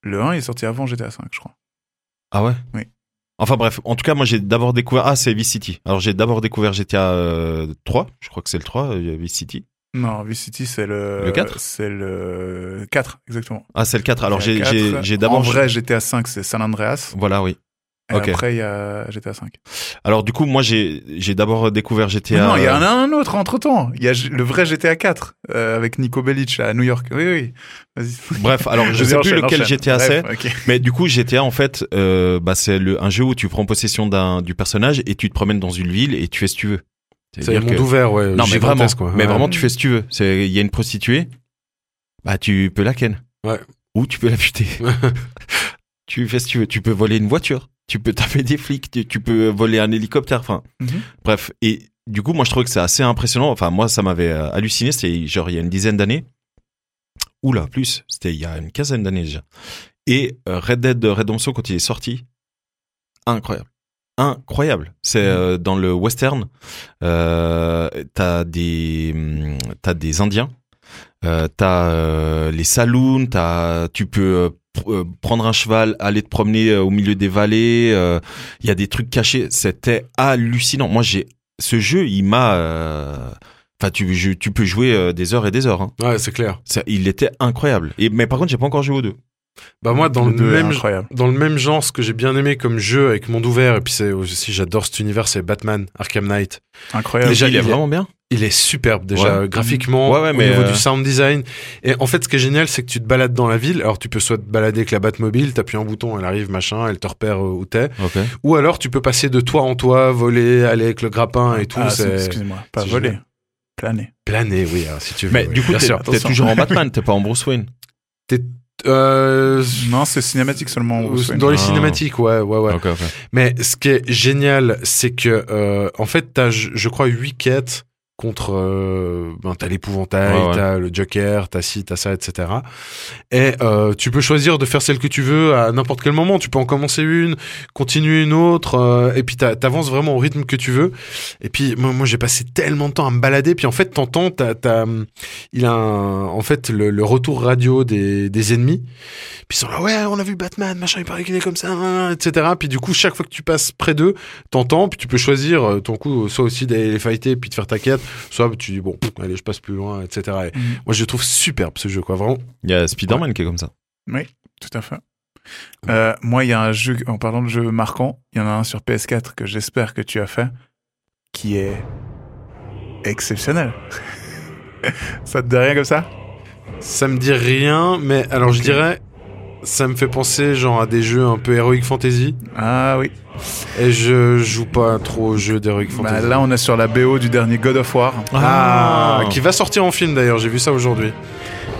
Le 1 il est sorti avant GTA 5, je crois. Ah ouais? Oui. Enfin bref, en tout cas, moi j'ai d'abord découvert. Ah, c'est Vice City. Alors j'ai d'abord découvert GTA euh, 3, je crois que c'est le 3, euh, Vice City. Non, Vice City, c'est le. Le 4? C'est le 4, exactement. Ah, c'est le 4. Alors, Il y a j'ai, 4. j'ai, j'ai d'abord. En vrai, GTA 5, c'est San Andreas. Voilà, oui. Et après, il y a GTA 5. Alors, du coup, moi, j'ai, j'ai d'abord découvert GTA. Non, non, il y en a euh, un autre entre temps. Il y a le vrai GTA 4 euh, avec Nico Bellic là, à New York. Oui, oui. Vas-y. Bref, alors, je sais plus lequel enchaîne. GTA c'est. Mais du coup, GTA, en fait, euh, bah, c'est le, un jeu où tu prends possession d'un, du personnage et tu te promènes dans une ville et tu fais ce que tu veux. C'est C'est-à-dire le monde que- ouvert, ouais. Non, mais vraiment, quoi. mais Ouais. vraiment, tu fais ce que tu veux. C'est, il y a une prostituée, bah, tu peux la ken. Ouais. Ou tu peux la buter. tu fais ce que tu veux. Tu peux voler une voiture. Tu peux taper des flics. Tu, tu peux voler un hélicoptère. Enfin, Mhm. bref. Et du coup, moi, je trouve que c'est assez impressionnant. Enfin, moi, ça m'avait euh, halluciné. C'était genre il y a une dizaine d'années. Oula, plus. C'était il y a une quinzaine d'années déjà. Et euh, Red Dead Redemption, quand il est sorti, incroyable. Incroyable. C'est euh, dans le western. Euh, t'as des, t'as des Indiens. Euh, t'as les saloons. T'as, tu peux euh, pr- prendre un cheval, aller te promener euh, au milieu des vallées. euh, Il y a des trucs cachés. C'était hallucinant. Moi, j'ai ce jeu, il m'a. euh, Enfin, tu, je- tu peux jouer des heures et des heures. hein. Ouais, c'est clair. Ça- il était incroyable. Et mais par contre, j'ai pas encore joué aux deux. Bah, moi, dans le, même, dans le même genre, ce que j'ai bien aimé comme jeu avec monde ouvert, et puis c'est aussi, j'adore cet univers, c'est Batman, Arkham Knight. Incroyable. Déjà, il est il vraiment bien. Il est superbe déjà Ouais. graphiquement, Ouais, ouais, au niveau euh, du sound design. Et en fait, ce qui est génial, c'est que tu te balades dans la ville. Alors, tu peux soit te balader avec la Batmobile, t'appuies un bouton, elle arrive, machin, elle te repère euh, où t'es. Ou alors, tu peux passer de toit en toit, voler, aller avec le grappin et tout. Ah, Excusez-moi, pas voler. génial. Planer. planer, oui, alors, si tu veux. Mais oui, du coup, bien t'es sûr. t'es attention. toujours en Batman. T'es pas en Bruce Wayne. Euh, Non, c'est cinématique seulement. Bruce Wayne. dans les Ah. cinématiques, ouais, ouais, ouais. Mais ce qui est génial, c'est que euh, en fait, t'as, je, je crois, huit quêtes contre. Euh, ben, t'as l'épouvantail, Ouais, ouais. t'as le Joker, t'as ci, t'as ça, etc. Et euh, tu peux choisir de faire celle que tu veux à n'importe quel moment. Tu peux en commencer une, continuer une autre, euh, et puis t'a- t'avances vraiment au rythme que tu veux. Et puis moi, moi j'ai passé tellement de temps à me balader. Puis en fait, t'entends, t'as, t'as, il a un- en fait le, le retour radio des, des ennemis. Puis ils sont là, ouais, on a vu Batman, machin, il paraît qu'il est comme ça, etc. Puis du coup, chaque fois que tu passes près d'eux, t'entends, puis tu peux choisir ton coup, soit aussi d'aller les fighter, puis de faire ta quête, soit tu dis, bon, allez, je passe plus loin, etc. Et Mhm. Moi, je le trouve superbe ce jeu, quoi, vraiment. Il y a Spider-Man qui est comme ça. Tout à fait. Euh, moi, il y a un jeu, en parlant de jeux marquants, il y en a un sur PS4 que j'espère que tu as fait, qui est exceptionnel. ça te dit rien comme ça? Ça me dit rien, mais alors je dirais, ça me fait penser genre à des jeux un peu Heroic Fantasy, Ah oui. et je joue pas trop aux jeux d'Heroic Bah, Fantasy. là, on est sur la BO du dernier God of War. Ah, Ah. qui va sortir en film d'ailleurs, j'ai vu ça aujourd'hui.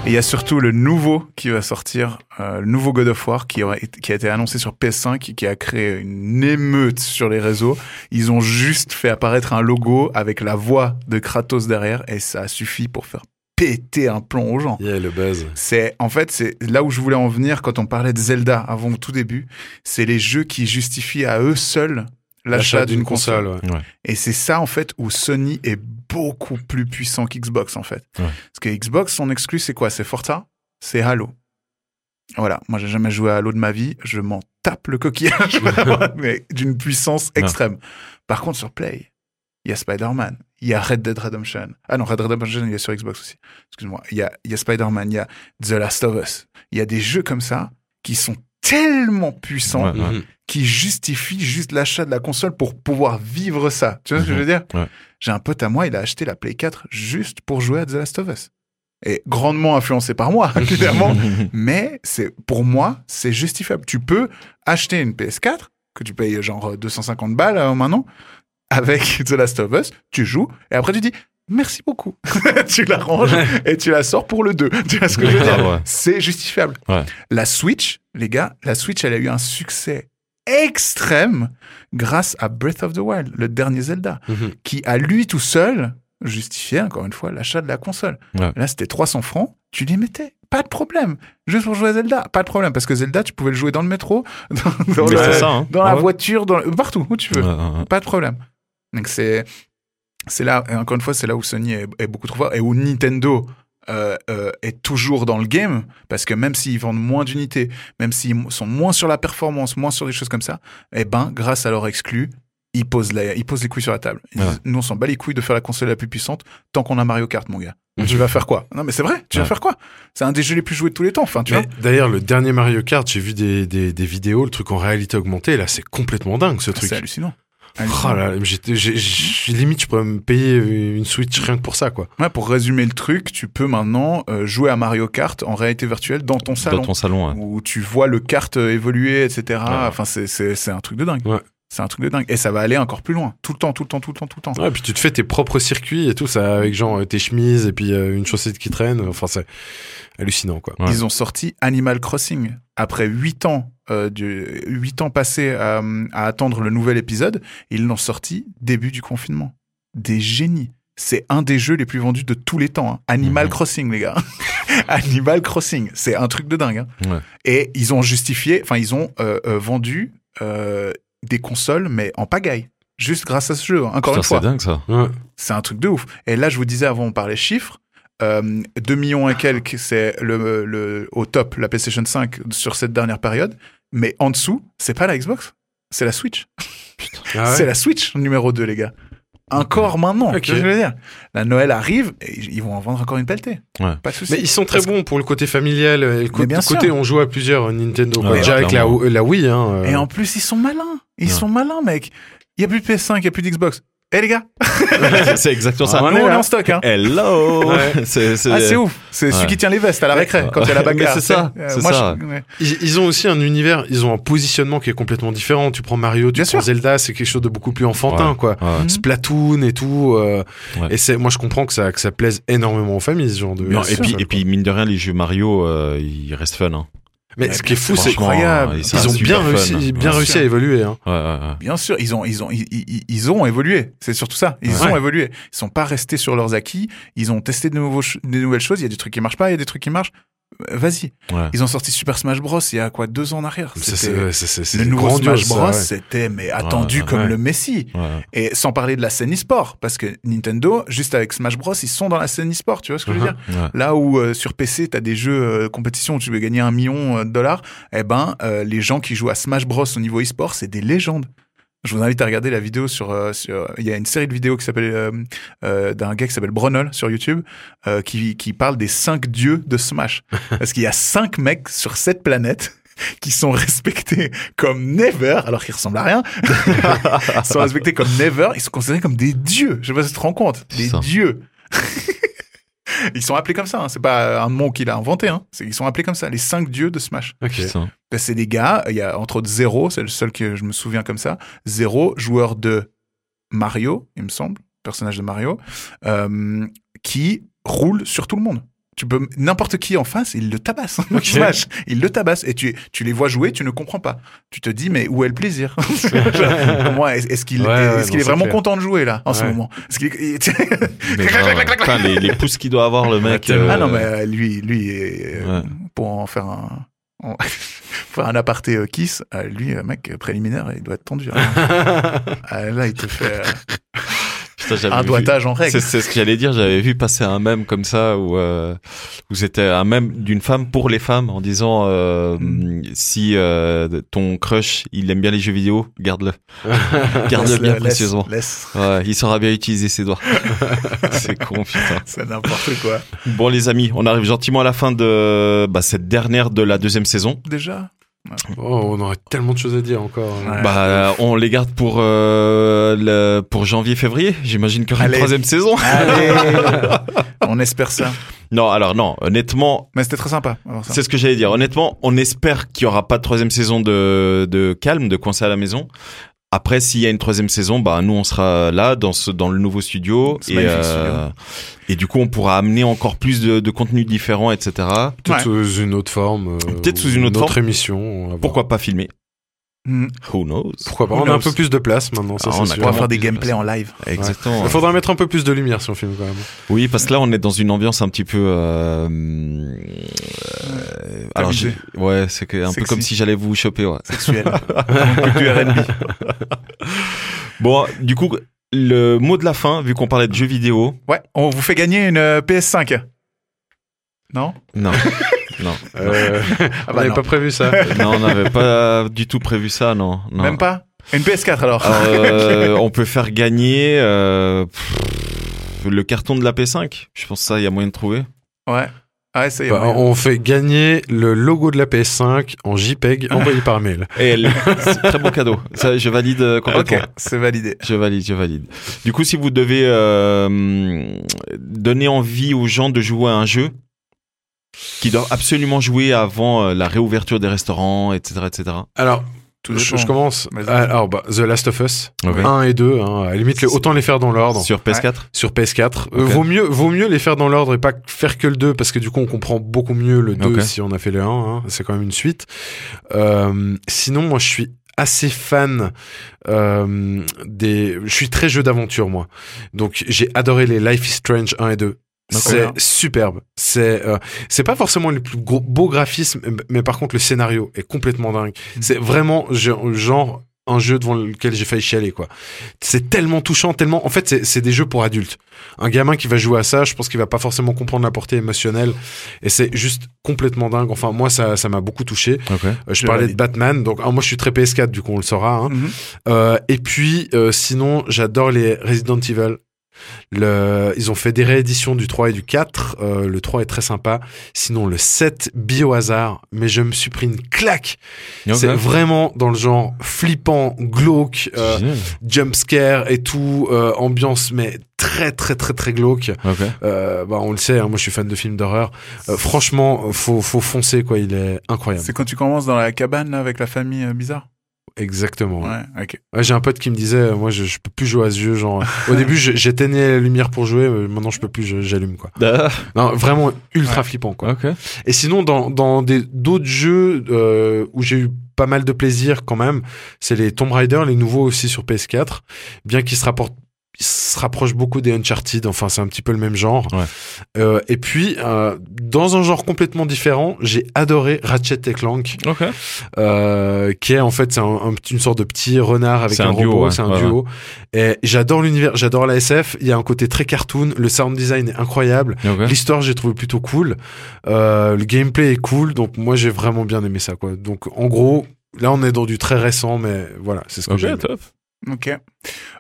Et il y a surtout le nouveau qui va sortir, euh, le nouveau God of War qui, été- qui a été annoncé sur PS5 et qui a créé une émeute sur les réseaux. Ils ont juste fait apparaître un logo avec la voix de Kratos derrière et ça a suffi pour faire péter un plomb aux gens. Yeah, le buzz. C'est en fait c'est là où je voulais en venir quand on parlait de Zelda avant au tout début. C'est les jeux qui justifient à eux seuls l'achat d'une console. ouais. Et c'est ça en fait où Sony est beaucoup plus puissant qu'Xbox en fait. Ouais. Parce que Xbox son exclu c'est quoi? C'est Forza, c'est Halo. Voilà, moi j'ai jamais joué à Halo de ma vie, je m'en tape le coquillage, mais d'une puissance extrême. Par contre sur Play, il y a Spider-Man, il y a Red Dead Redemption. Ah non, Red Dead Redemption, il y a sur Xbox aussi. Excuse-moi. Il y a, il y a Spider-Man, il y a The Last of Us. Il y a des jeux comme ça qui sont tellement puissants Ouais, ouais. Mhm. qui justifient juste l'achat de la console pour pouvoir vivre ça. Tu vois ce que je veux dire? Ouais. J'ai un pote à moi, il a acheté la Play 4 juste pour jouer à The Last of Us. Et grandement influencé par moi, évidemment. mais c'est pour moi, c'est justifiable. Tu peux acheter une PS4 que tu payes genre 250 balles euh, maintenant avec The Last of Us, tu joues et après tu dis merci beaucoup. tu la ranges et tu la sors pour le 2. Tu vois ce que je veux dire? Ah ouais. C'est justifiable. Ouais. La Switch, les gars, la Switch, elle a eu un succès extrême grâce à Breath of the Wild, le dernier Zelda, Mhm. qui à lui tout seul justifiait encore une fois l'achat de la console. Ouais. Là, c'était 300 francs, tu les mettais. Pas de problème. Juste pour jouer à Zelda, pas de problème. Parce que Zelda, tu pouvais le jouer dans le métro, dans, dans Mais le- c'est ça, hein. dans Ah la ouais. voiture, dans partout où tu veux. Ouais. Pas de problème. Donc c'est c'est là encore une fois c'est là où Sony est, est beaucoup trop fort et où Nintendo euh, euh, est toujours dans le game parce que même s'ils vendent moins d'unités, même s'ils sont moins sur la performance, moins sur des choses comme ça, eh ben grâce à leur exclus, ils posent, la- ils posent les couilles sur la table. Ils Ouais. disent, Nous, on s'en bat les couilles de faire la console la plus puissante tant qu'on a Mario Kart, mon gars. Tu vas faire quoi? Non, mais c'est vrai, tu vas faire quoi? C'est un des jeux les plus joués de tous les temps, enfin, tu Mais vois. D'ailleurs, le dernier Mario Kart, j'ai vu des, des, des vidéos, le truc en réalité augmentée, là, c'est complètement dingue ce truc. C'est hallucinant. Oh là, limite, je pourrais me payer une Switch rien que pour ça, quoi. Ouais, pour résumer le truc, tu peux maintenant euh, jouer à Mario Kart en réalité virtuelle dans ton salon. Dans ton salon, ouais. où tu vois le kart euh, évoluer, etc. Ouais. Enfin, c'est, c'est, c'est un truc de dingue. Ouais. C'est un truc de dingue. Et ça va aller encore plus loin. Tout le temps, tout le temps, tout le temps, tout le temps. Ouais, puis tu te fais tes propres circuits et tout ça, avec genre euh, tes chemises et puis euh, une chaussette qui traîne. Enfin, c'est hallucinant, quoi. Ouais. Ils ont sorti Animal Crossing. Après 8 ans, euh, du, 8 ans passés à, à attendre le nouvel épisode, ils l'ont sorti début du confinement. Des génies. C'est un des jeux les plus vendus de tous les temps. hein. Animal Mhm. Crossing, les gars. Animal Crossing. C'est un truc de dingue. hein. Ouais. Et ils ont justifié, enfin, ils ont euh, euh, vendu euh, des consoles, mais en pagaille. Juste grâce à ce jeu, hein. encore Putain, une fois. c'est dingue ça. Ouais. C'est un truc de ouf. Et là, je vous disais avant, on parlait chiffres. Euh, 2 millions et quelques, c'est le, le, au top, la PlayStation 5 sur cette dernière période. Mais en dessous, c'est pas la Xbox, c'est la Switch. Ah ouais C'est la Switch numéro 2, les gars. Encore maintenant. Ok. Tu vois ce que je veux dire? La Noël arrive et ils vont en vendre encore une pelletée. Ouais. Pas de souci. Mais ils sont très Parce bons pour le côté familial, et le côté, bien côté on joue à plusieurs Nintendo. Ouais, Déjà avec la, Wii, hein. euh, Et en plus, ils sont malins. Ils Ouais. sont malins, mec. Il y a plus de PS5, il y a plus d'Xbox. Eh les gars, c'est exactement ça. nous on est en stock. Hein. Hello Ouais. C'est c'est- Ah, c'est ouf. C'est celui qui tient les vestes à la récré quand il y a la Mais bagarre. c'est ça. Euh, c'est moi, ça. je- ouais. Ils, ils ont aussi un univers, ils ont un positionnement qui est complètement différent. Tu prends Mario, tu Bien prends sûr. Zelda, c'est quelque chose de beaucoup plus enfantin, Ouais. quoi. Ouais. Splatoon et tout. euh, Ouais. Et c'est, moi, je comprends que ça, que ça plaise énormément aux familles, ce genre de. Non, et puis et puis mine de rien les jeux Mario euh, ils restent fun hein. Mais ce qui est fou, c'est incroyable. qu'ils ça ont bien réussi, bien Bien réussi sûr. à évoluer. Hein. Ouais, ouais, ouais. Bien sûr, ils ont, ils ont, ils, ils- ils ont évolué. C'est surtout ça. Ils Ouais. ont évolué. Ils sont pas restés sur leurs acquis. Ils ont testé de nouveaux, des nouvelles choses. Il y a des trucs qui marchent pas, il y a des trucs qui marchent. Vas-y. Ouais. Ils ont sorti Super Smash Bros. il y a quoi deux ans en arrière. C'était- le nouveau Smash Bros. ouais. C'était mais attendu ouais, comme le Messi. Et sans parler de la scène e-sport, parce que Nintendo, juste avec Smash Bros, ils sont dans la scène e-sport. Tu vois ce que je veux Uh-huh. dire? Là où euh, sur PC, tu as des jeux euh, compétition où tu veux gagner un million euh, de dollars, eh ben, euh, les gens qui jouent à Smash Bros au niveau e-sport, c'est des légendes. Je vous invite à regarder la vidéo sur. euh, sur- Il y a une série de vidéos qui s'appelle euh, euh, d'un gars qui s'appelle Bronol sur YouTube euh, qui, qui parle des cinq dieux de Smash. Parce qu'il y a cinq mecs sur cette planète qui sont respectés comme never, alors qu'ils ressemblent à rien. ils sont respectés comme never. Ils sont considérés comme des dieux. Je sais pas si tu te rends compte. Des Ça. dieux. Ils sont appelés comme ça, hein. c'est pas un mot qu'il a inventé, hein. C'est- ils sont appelés comme ça, les cinq dieux de Smash. Ok. Putain. Ben, c'est des gars, il y a entre autres Zero, c'est le seul que je me souviens comme ça. Zero, joueur de Mario, il me semble, personnage de Mario, euh, qui roule sur tout le monde. Tu peux n'importe qui en face, il le tabasse. Il le tabasse et tu tu les vois jouer, tu ne comprends pas. Tu te dis mais où est le plaisir? Moi, est- est-ce qu'il Ouais, est, ouais, est vraiment clair. content de jouer là en ce moment? Est-ce qu'il putain, les, les pouces qu'il doit avoir le mec. tellement. Ah non euh, mais euh, lui lui euh, pour en faire un en- faire un aparté euh, kiss, euh, lui euh, mec euh, préliminaire, il doit être tendu. hein. Ah, là, il te fait euh, putain, un vu- doigtage en règle. c'est ce que j'allais dire. J'avais vu passer un mème comme ça où, euh, où c'était un mème d'une femme pour les femmes en disant euh, Mm. si euh, ton crush il aime bien les jeux vidéo, garde-le, garde-le bien laisse, précieusement. Laisse, Ouais, il saura bien utiliser ses doigts. C'est con, putain. c'est n'importe quoi. Bon les amis, on arrive gentiment à la fin de bah, cette dernière de la deuxième saison. Déjà? Oh, on aurait tellement de choses à dire encore. Ouais. Bah, on les garde pour euh, le, pour janvier-février. J'imagine qu'il y aura une troisième saison. Allez On espère ça. Non, alors non, honnêtement, Mais c'était très sympa. C'est ce que j'allais dire. Honnêtement, on espère qu'il y aura pas de troisième saison de, de calme, de coincé à la maison. Après, s'il y a une troisième saison, bah nous on sera là dans ce dans le nouveau studio Ce et euh, du coup on pourra amener encore plus de, de contenus différents, etc. Peut-être sous une autre forme. euh, Peut-être sous ou une autre forme. émission. Pourquoi pas filmer Mm. Who knows? Pourquoi pas? Who On a un peu plus de place maintenant, ça Ah, on a sûr. On va faire des gameplays en live. Exactement. Il faudra mettre un peu plus de lumière si on filme quand même. Oui, parce que là on est dans une ambiance un petit peu. Euh, euh, alors ouais, c'est un peu comme si j'allais vous choper. Ouais. Sexuel. Bon, du coup, le mot de la fin, vu qu'on parlait de jeux vidéo. Ouais, on vous fait gagner une euh, PS5. Non? Non, non. Euh, Ah on bah n'avait non. pas prévu ça. non, on n'avait pas du tout prévu ça, non. non. Même pas Une PS4 alors. Euh, on peut faire gagner euh, pff, le carton de la P5. Je pense que ça, il y a moyen de trouver. Ouais. Ouais, ça y est. Bah, on fait gagner le logo de la PS5 en JPEG envoyé par mail. Et elle- c'est très bon cadeau. Ça, je valide euh, complètement. Ok, c'est validé. Je valide, je valide. Du coup, si vous devez euh, donner envie aux gens de jouer à un jeu qui doivent absolument jouer avant euh, la réouverture des restaurants, etc., etc. Alors, Tout je, je commence. Vas-y. Alors, bah, The Last of Us, Ok. 1 et 2, hein, à la limite, les- autant les faire dans l'ordre. Sur PS4. Sur PS4. Euh, vaut, mieux, vaut mieux les faire dans l'ordre et pas faire que le 2 parce que du coup on comprend beaucoup mieux le 2 Ok. si on a fait le 1. hein. C'est quand même une suite. Euh, sinon, moi je suis assez fan euh, des... Je suis très jeu d'aventure moi. Donc j'ai adoré les Life is Strange 1 et 2. C'est superbe. C'est euh, c'est pas forcément les plus gros, beaux graphismes, mais par contre le scénario est complètement dingue. C'est vraiment ge- genre un jeu devant lequel j'ai failli chialer quoi. C'est tellement touchant, tellement. En fait, c'est- des jeux pour adultes. Un gamin qui va jouer à ça, je pense qu'il va pas forcément comprendre la portée émotionnelle, et c'est juste complètement dingue. Enfin, moi, ça, ça m'a beaucoup touché. Euh, je parlais de Batman, donc ah, moi, je suis très PS4, du coup, on le saura. Hein. Mhm. Euh, et puis, euh, sinon, j'adore les Resident Evil. Le, ils ont fait des rééditions du 3 et du 4. Euh, le 3 est très sympa. Sinon, le 7, biohazard. Mais je me suis pris une claque. C'est vraiment dans le genre flippant, glauque, euh, Génial. jump scare et tout, euh, ambiance mais très très très très glauque. Ok. Euh, bah on le sait, hein, moi je suis fan de films d'horreur. Euh, franchement, faut faut foncer quoi, il est incroyable. C'est quand tu commences dans la cabane là, avec la famille euh, bizarre? Exactement. Ouais. Ouais, ok. Ouais, j'ai un pote qui me disait, moi je, je peux plus jouer à ce jeu. Genre, au début j'éteignais la lumière pour jouer, mais maintenant je peux plus, j'allume quoi. Ah, Non, vraiment ultra Ouais. flippant quoi. ok. Et sinon, dans, dans des d'autres jeux euh, où j'ai eu pas mal de plaisir quand même, c'est les Tomb Raider, les nouveaux aussi sur PS4, bien qu'ils se rapportent se rapprochent beaucoup des Uncharted, enfin c'est un petit peu le même genre. Ouais. Euh, et puis, euh, dans un genre complètement différent, j'ai adoré Ratchet et Clank, Ok. euh, qui est en fait c'est un, un petit- une sorte de petit renard avec un, un duo, robot, ouais. c'est un Ouais, duo. Et j'adore l'univers, j'adore la SF, il y a un côté très cartoon, le sound design est incroyable. L'histoire, j'ai trouvé plutôt cool. Le gameplay est cool, donc moi j'ai vraiment bien aimé ça. Quoi. Donc en gros, là on est dans du très récent, mais voilà, c'est ce que Ok, j'ai. Ok.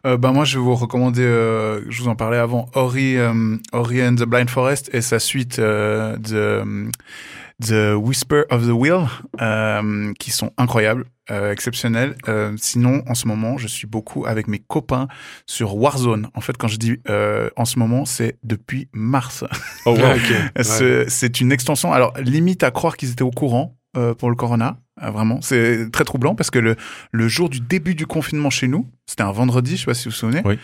Euh, bah moi je vais vous recommander, euh, je vous en parlais avant, Ori, euh, Ori and the Blind Forest et sa suite euh, The, the Whisper of the Will, euh, qui sont incroyables, euh, exceptionnels. Euh, sinon, en ce moment, je suis beaucoup avec mes copains sur Warzone. En fait, quand je dis euh, en ce moment, c'est depuis mars. Oh, wow. Ah. Ouais. C'est une extension. Alors, limite à croire qu'ils étaient au courant euh, pour le corona. Ah, vraiment, c'est très troublant parce que le, le jour du début du confinement chez nous, c'était un vendredi, je sais pas si vous vous souvenez. Oui.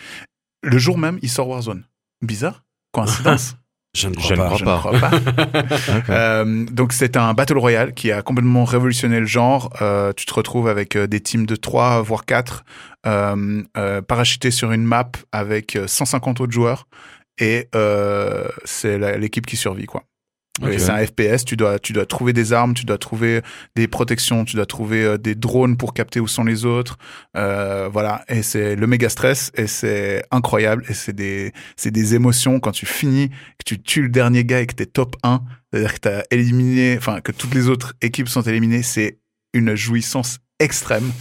Le jour même, il sort Warzone. Bizarre Coïncidence Je ne crois Je ne pas. crois Je pas. ne crois pas. Ok. Euh, donc c'est un battle royale qui a complètement révolutionné le genre. Euh, tu te retrouves avec euh, des teams de 3 voire 4 euh, euh, parachutés sur une map avec euh, 150 autres joueurs et euh, c'est l'équipe qui survit quoi. C'est un FPS, tu dois, tu dois trouver des armes, tu dois trouver des protections, tu dois trouver euh, des drones pour capter où sont les autres. Euh, voilà, et c'est le méga stress et c'est incroyable et c'est des, des émotions quand tu finis, que tu tues le dernier gars et que t'es top 1, c'est-à-dire que t'as éliminé, enfin que toutes les autres équipes sont éliminées, c'est une jouissance extrême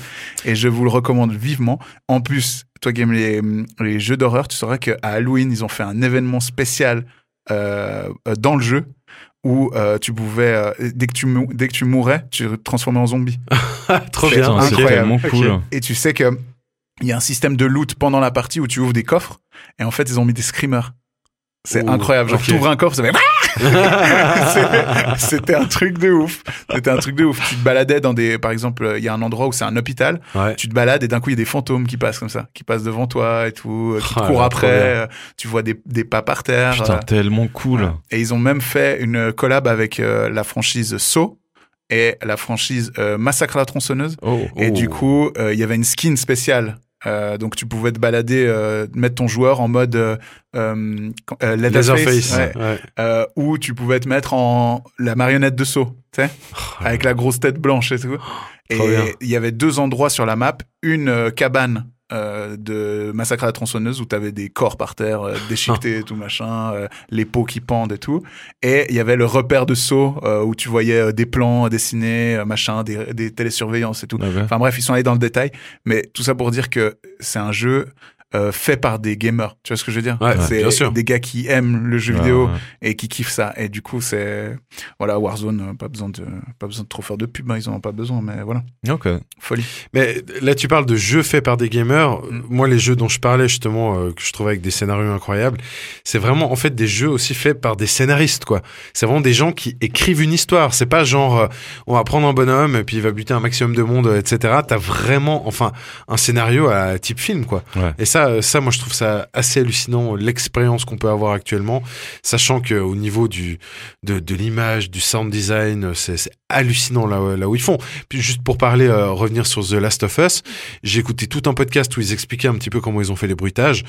et je vous le recommande vivement. En plus, toi qui aimes les, les jeux d'horreur, tu sauras qu'à Halloween, ils ont fait un événement spécial dans le jeu où euh, tu pouvais, euh, dès, que tu dès que tu mourais, tu te transformais en zombie. Trop bien. Incroyable. cool. Et tu sais que il y a un système de loot pendant la partie où tu ouvres des coffres et en fait ils ont mis des screamers. C'est incroyable. Genre ok. tu ouvres un coffre, ça fait C'est- C'était un truc de ouf. C'était un truc de ouf. Tu te baladais dans des, par exemple, il y a un endroit où c'est un hôpital. Ouais. Tu te balades et d'un coup il y a des fantômes qui passent comme ça, qui passent devant toi et tout, euh, qui te Ah courent après. euh, Tu vois des, des pas par terre. Putain, euh, tellement cool. et ils ont même fait une collab avec euh, la franchise Saw et la franchise euh, Massacre à la tronçonneuse. Oh. Et Oh. du coup, euh, il y avait une skin spéciale. Euh, donc tu pouvais te balader, euh, mettre ton joueur en mode euh, euh, Leatherface, Leatherface. ouais. ouais. Ou tu pouvais te mettre en la marionnette de Saw, tu sais, avec la grosse tête blanche et tout. Et il y avait deux endroits sur la map, une cabane euh, de Massacre à la tronçonneuse où t'avais des corps par terre euh, déchiquetés et tout machin, euh, les peaux qui pendent et tout. Et il y avait le repère de saut où tu voyais des plans dessinés, machin, des, des télésurveillances et tout. Ok. Enfin bref, ils sont allés dans le détail, mais tout ça pour dire que c'est un jeu euh, fait par des gamers. Tu vois ce que je veux dire Ouais, C'est des gars qui aiment le jeu Ouais, vidéo ouais. et qui kiffent ça. Et du coup, c'est voilà Warzone, euh, pas besoin de pas besoin de trop faire de pub, hein, ils en ont pas besoin, mais voilà, Ok. folie. Mais là, tu parles de jeux faits par des gamers. Mm. Moi, les jeux dont je parlais justement, euh, que je trouvais avec des scénarios incroyables, c'est vraiment en fait des jeux aussi faits par des scénaristes, quoi. C'est vraiment des gens qui écrivent une histoire. C'est pas genre euh, on va prendre un bonhomme et puis il va buter un maximum de monde, etc. T'as vraiment, enfin, un scénario à type film, quoi. Ouais. Et ça, euh, ça, moi, je trouve ça assez hallucinant l'expérience qu'on peut avoir actuellement, sachant que au niveau du de, de l'image, du sound design, euh, c'est hallucinant là, là où ils font. Puis juste pour parler, euh, revenir sur The Last of Us, j'ai écouté tout un podcast où ils expliquaient un petit peu comment ils ont fait les bruitages,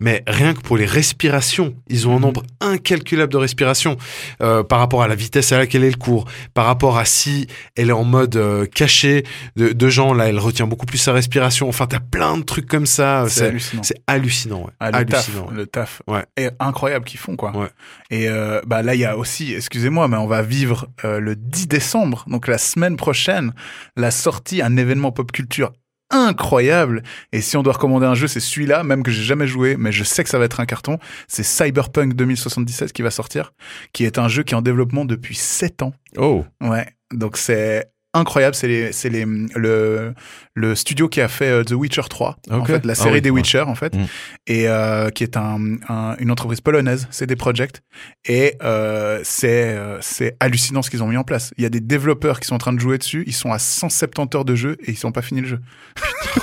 mais rien que pour les respirations, ils ont un nombre incalculable de respirations euh, par rapport à la vitesse à laquelle elle court, par rapport à si elle est en mode euh, caché de, de gens, là elle retient beaucoup plus sa respiration. Enfin, t'as plein de trucs comme ça. C'est C'est hallucinant. c'est hallucinant, ouais. Ah, le taf, hallucinant. ouais. le taf Ouais. est incroyable qu'ils font quoi. Ouais. Et euh, bah là il y a aussi, excusez-moi, mais on va vivre euh, le 10 décembre, donc la semaine prochaine, la sortie un événement pop culture incroyable. Et si on doit recommander un jeu, c'est celui-là, même que j'ai jamais joué, mais je sais que ça va être un carton. C'est Cyberpunk 2077 qui va sortir, qui est un jeu qui est en développement depuis 7 ans. Oh. Ouais, donc c'est incroyable. C'est les, c'est les, le, le studio qui a fait euh, The Witcher 3, en fait, la Ah série oui, des. Witcher, en fait, Mm. et euh, qui est un, un- une entreprise polonaise, CD Projekt, et euh, c'est c'est hallucinant ce qu'ils ont mis en place. Il y a des développeurs qui sont en train de jouer dessus, ils sont à 170 heures de jeu et ils n'ont pas fini le jeu.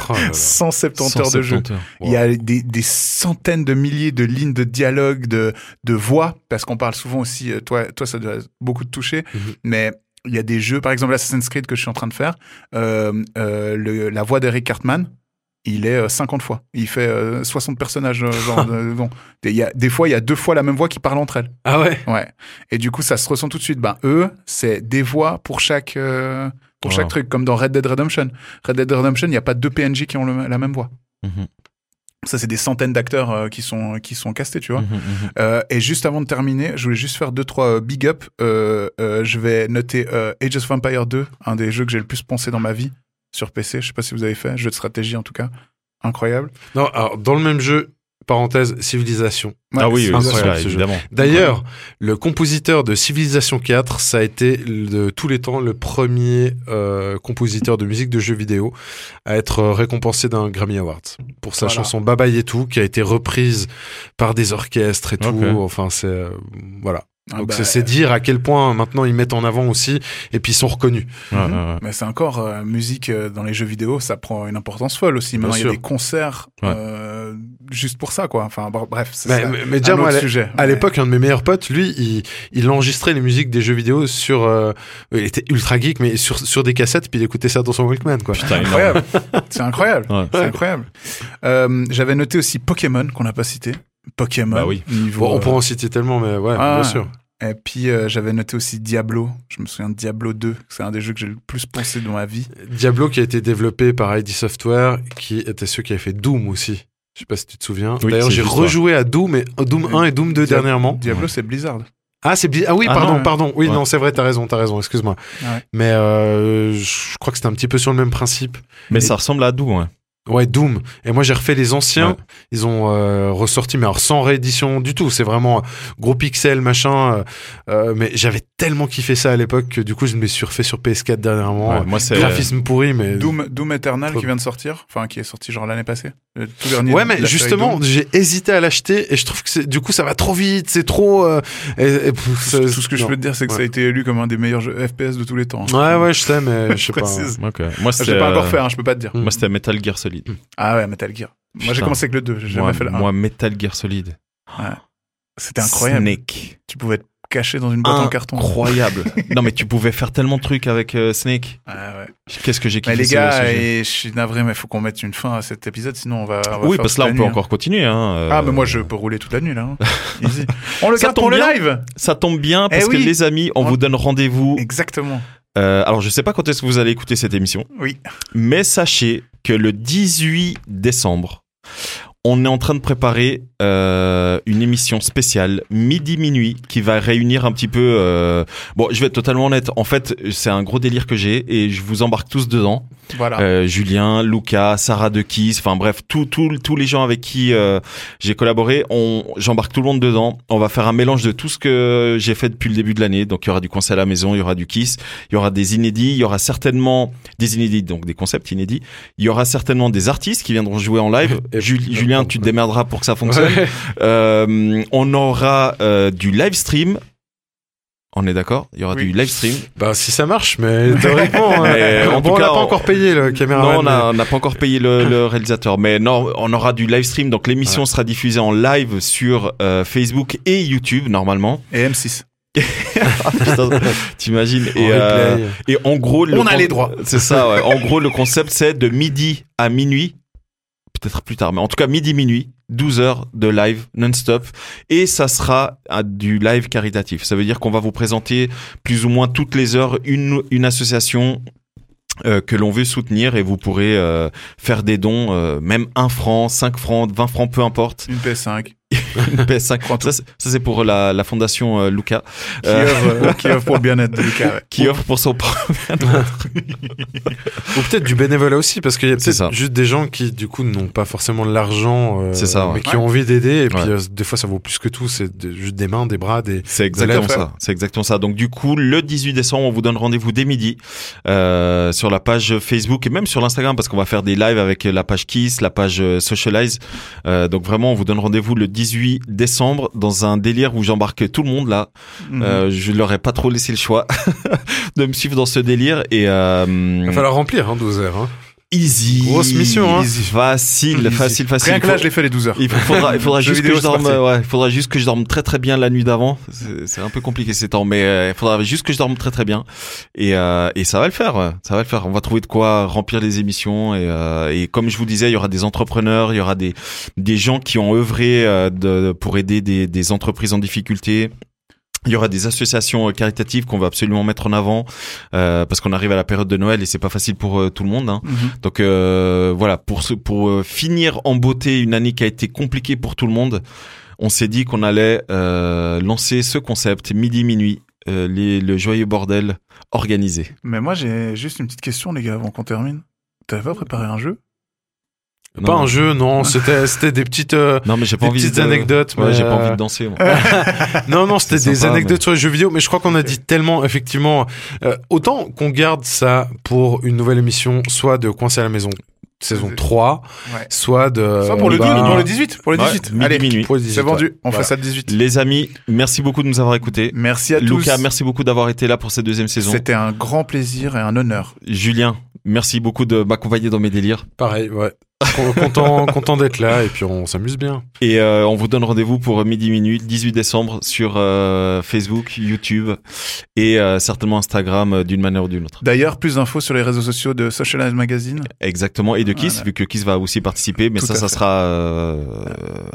Oh là là. 170 heures de jeu. 170 heures. Il y a des, des centaines de milliers de lignes de dialogue, de, de voix, parce qu'on parle souvent aussi, toi, toi ça doit beaucoup te toucher, Mhm. mais il y a des jeux, par exemple Assassin's Creed que je suis en train de faire, euh, euh, le- la voix d'Eric Cartman, il est euh, 50 fois. Il fait euh, 60 personnages. euh, genre, bon. Il y a, des fois, il y a deux fois la même voix qui parle entre elles. Ah ouais? Ouais. Et du coup, ça se ressent tout de suite. Ben, eux, c'est des voix pour chaque, euh, pour Wow. chaque truc, comme dans Red Dead Redemption. Red Dead Redemption, il n'y a pas deux PNJ qui ont le- la même voix. Mhm. Ça, c'est des centaines d'acteurs euh, qui sont qui sont castés, tu vois. Mhm, mhm. Euh, et juste avant de terminer, je voulais juste faire deux trois euh, big up. Euh, euh, je vais noter euh, Age of Empire 2, un des jeux que j'ai le plus poncé dans ma vie sur PC. Je sais pas si vous avez fait, jeu de stratégie en tout cas, incroyable. Non, alors dans le même jeu, parenthèse, Civilisation. Ouais, ah oui, incroyable, ce jeu. évidemment. D'ailleurs, le compositeur de Civilisation 4, ça a été de tous les temps le premier euh, compositeur de musique de jeux vidéo à être euh, récompensé d'un Grammy Awards pour sa Voilà. chanson Baba et tout, qui a été reprise par des orchestres et tout. Enfin, c'est euh, voilà. Ah Donc bah, c'est- dire à quel point maintenant ils mettent en avant aussi et puis ils sont reconnus. Ouais, Mhm. ouais, ouais. Mais c'est encore euh, musique euh, dans les jeux vidéo, ça prend une importance folle aussi. Maintenant, il y a des concerts Ouais. euh, juste pour ça, quoi. Enfin, br- bref, c'est Mais, ça. mais, un déjà, moi, autre à sujet. à Mais- l'époque, un de mes meilleurs potes, lui, il, il enregistrait les musiques des jeux vidéo sur. euh, il était ultra geek, mais sur, sur des cassettes, puis il écoutait ça dans son Walkman, quoi. Putain, incroyable. c'est incroyable. Ouais. C'est incroyable. Euh, J'avais noté aussi Pokémon qu'on n'a pas cité. Pokémon. Bah oui. Niveau, Bon, on euh, pourrait en citer tellement, mais ouais, Ah, bien sûr. Et puis euh, j'avais noté aussi Diablo. Je me souviens de Diablo 2. C'est un des jeux que j'ai le plus pensé dans ma vie. Diablo qui a été développé par ID Software, qui était ceux qui avaient fait Doom aussi. Je sais pas si tu te souviens. Oui, D'ailleurs, j'ai rejoué à Doom, et, Doom 1 et Doom 2 Dia- dernièrement. Diablo, c'est Blizzard. Ah, c'est ah oui, Ah pardon, non. pardon. Oui, Ouais. non, c'est vrai, t'as raison, t'as raison, excuse-moi. Ouais. Mais euh, je crois que c'était un petit peu sur le même principe. Mais ça ressemble à Doom, ouais. Ouais, Doom. Et moi, j'ai refait les anciens. Ouais. Ils ont euh, ressorti, mais alors sans réédition du tout. C'est vraiment euh, gros pixels, machin. euh, euh, mais j'avais tellement kiffé ça à l'époque que du coup, je me suis refait sur PS4 dernièrement. Ouais, moi, c'est. Graphisme pourri, mais. Doom, Doom Eternal Trop qui vient de sortir. Enfin, qui est sorti genre l'année passée. Le tout dernier. Ouais, mais justement, j'ai hésité à l'acheter et je trouve que du coup, ça va trop vite, c'est trop. euh, et- et- pff, Tout, ce que je peux te dire, c'est que ça a été élu comme un des meilleurs jeux FPS de tous les temps. Ouais, ouais, je sais, mais je sais pas. Précise. Ok. Moi, Je c'était. l'ai pas encore fait, hein, je peux pas te dire. Mm. Moi, c'était Metal Gear Solid. Ah ouais, Metal Gear. Moi, j'ai commencé avec le 2, j'ai jamais fait le 1. moi, Metal Gear Solid. C'était incroyable. Snake. Tu pouvais être caché dans une boîte en carton. Incroyable. non, mais tu pouvais faire tellement de trucs avec euh, Snake. Ah ouais. Qu'est-ce que j'ai kiffé Mais les gars, ce jeu. et je suis navré, mais il faut qu'on mette une fin à cet épisode, sinon on va. on va Oui, parce que là, on peut hein. encore continuer. Hein. euh, Ah, mais moi, je peux rouler toute la nuit, là. hein. On le garde pour le live Ça tombe bien parce Eh que oui. les amis, on On- vous donne rendez-vous. Exactement. Euh, alors, je sais pas quand est-ce que vous allez écouter cette émission, Oui. mais sachez que le 18 décembre, on est en train de préparer euh, une émission spéciale midi minuit qui va réunir un petit peu. Euh... Bon, je vais être totalement honnête. En fait, c'est un gros délire que j'ai et je vous embarque tous dedans. Voilà. Euh, Julien, Lucas, Sarah de Kiss, enfin bref, tous tous tous les gens avec qui euh, j'ai collaboré, on j'embarque tout le monde dedans. On va faire un mélange de tout ce que j'ai fait depuis le début de l'année. Donc il y aura du conseil à la maison, il y aura du Kiss, il y aura des inédits, il y aura certainement des inédits, donc des concepts inédits. Il y aura certainement des artistes qui viendront jouer en live. Julien, tu te démerderas pour que ça fonctionne. Ouais. Euh, on aura euh, du live stream. On est d'accord? Il y aura Oui. du live stream. Bah si ça marche, mais théoriquement, euh, en bon, tout on l'a pas on- encore payé le caméraman. Non, on n'a pas encore payé le, le réalisateur, mais non, on aura du live stream. Donc l'émission sera diffusée en live sur euh, Facebook et YouTube normalement. Et M6. Ah, putain, T'imagines? Et, euh, en gros, le On a con- les droits. C'est ça. Ouais. En gros, le concept c'est de midi à minuit, peut-être plus tard, mais en tout cas midi minuit, 12 heures de live non-stop, et ça sera à du live caritatif. Ça veut dire qu'on va vous présenter plus ou moins toutes les heures une une association euh, que l'on veut soutenir et vous pourrez euh, faire des dons, euh, même 1 franc, 5 francs, 20 francs, peu importe. Une PS5. Une PS5. Ça, c'est- ça, c'est pour la, la fondation euh, Luca, Qui, Euh, euh, qui œuvre pour le bien-être de Lucas. ouais. qui offre pour son propre Ou peut-être du bénévolat aussi, parce qu'il y a peut-être juste des gens qui, du coup, n'ont pas forcément de l'argent, euh, C'est ça, ouais. mais qui Ouais. ont envie d'aider. Et puis, euh, des fois, ça vaut plus que tout. C'est de- juste des mains, des bras, des. C'est exactement ça. C'est exactement ça. Donc du coup, le 18 décembre, on vous donne rendez-vous dès midi euh, sur la page Facebook et même sur l'Instagram parce qu'on va faire des lives avec la page Kiss, la page Socialize. Euh, donc vraiment, on vous donne rendez-vous le 18 décembre dans un délire où j'embarque tout le monde là. Mhm. Euh, je leur ai pas trop laissé le choix de me suivre dans ce délire et euh, Il va falloir remplir, hein, 12 heures. Hein. Easy, Grosse mission, hein. easy, facile, Easy. facile, facile. Rien que là, je l'ai fait les 12 heures. il faudra, il faudra juste que je dorme, ouais, il faudra juste que je dorme très très bien la nuit d'avant. C'est un peu compliqué ces temps, mais euh, il faudra juste que je dorme très très bien. Et, euh, et ça va le faire, ça va le faire. On va trouver de quoi remplir les émissions et, euh, et comme je vous disais, il y aura des entrepreneurs, il y aura des des gens qui ont œuvré euh, de, pour aider des, des entreprises en difficulté. Il y aura des associations euh, caritatives qu'on va absolument mettre en avant euh, parce qu'on arrive à la période de Noël et c'est pas facile pour euh, tout le monde. Hein. Mhm. Donc euh, voilà, pour ce, pour euh, finir en beauté une année qui a été compliquée pour tout le monde, on s'est dit qu'on allait euh, lancer ce concept midi minuit, euh, les, le joyeux bordel organisé. Mais moi, j'ai juste une petite question, les gars, avant qu'on termine. T'avais pas préparé un jeu? Pas Non. un jeu, non. C'était, c'était des petites. euh, Non mais j'ai pas Des envie petites de... anecdotes, Ouais, mais, j'ai pas euh, envie de danser. Moi. Non, non, c'était C'est des sympa, anecdotes mais- sur les jeux vidéo, mais je crois qu'on a dit tellement, effectivement, euh, autant qu'on garde ça pour une nouvelle émission, soit de Coincé à la maison saison Ouais. 3, Ouais. soit de... Ça pour le, bah, 10, pour le 18 Pour le Ouais, 18 midi, Allez, minuit. pour le 18, c'est vendu. On Voilà. fait ça le 18. Les amis, merci beaucoup de nous avoir écoutés. Merci à Lucas, tous. merci beaucoup d'avoir été là pour cette deuxième saison. C'était un grand plaisir et un honneur. Julien, merci beaucoup de m'accompagner dans mes délires. Pareil, ouais. Con- Content, content d'être là, et puis on s'amuse bien. Et euh, on vous donne rendez-vous pour midi minuit, 18 décembre, sur euh, Facebook, YouTube et euh, certainement Instagram euh, d'une manière ou d'une autre. D'ailleurs, plus d'infos sur les réseaux sociaux de Socialize Magazine. Exactement. Et de Kiss, Voilà. vu que Kiss va aussi participer, mais Tout ça, ça fait. sera euh,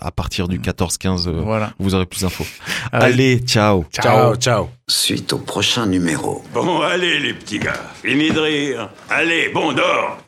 à partir du 14-15. euh, Voilà. Vous aurez plus d'infos. Allez. Allez, ciao. Ciao, ciao. Suite au prochain numéro. Bon, allez, les petits gars. Fini de rire. Allez, bon, dors.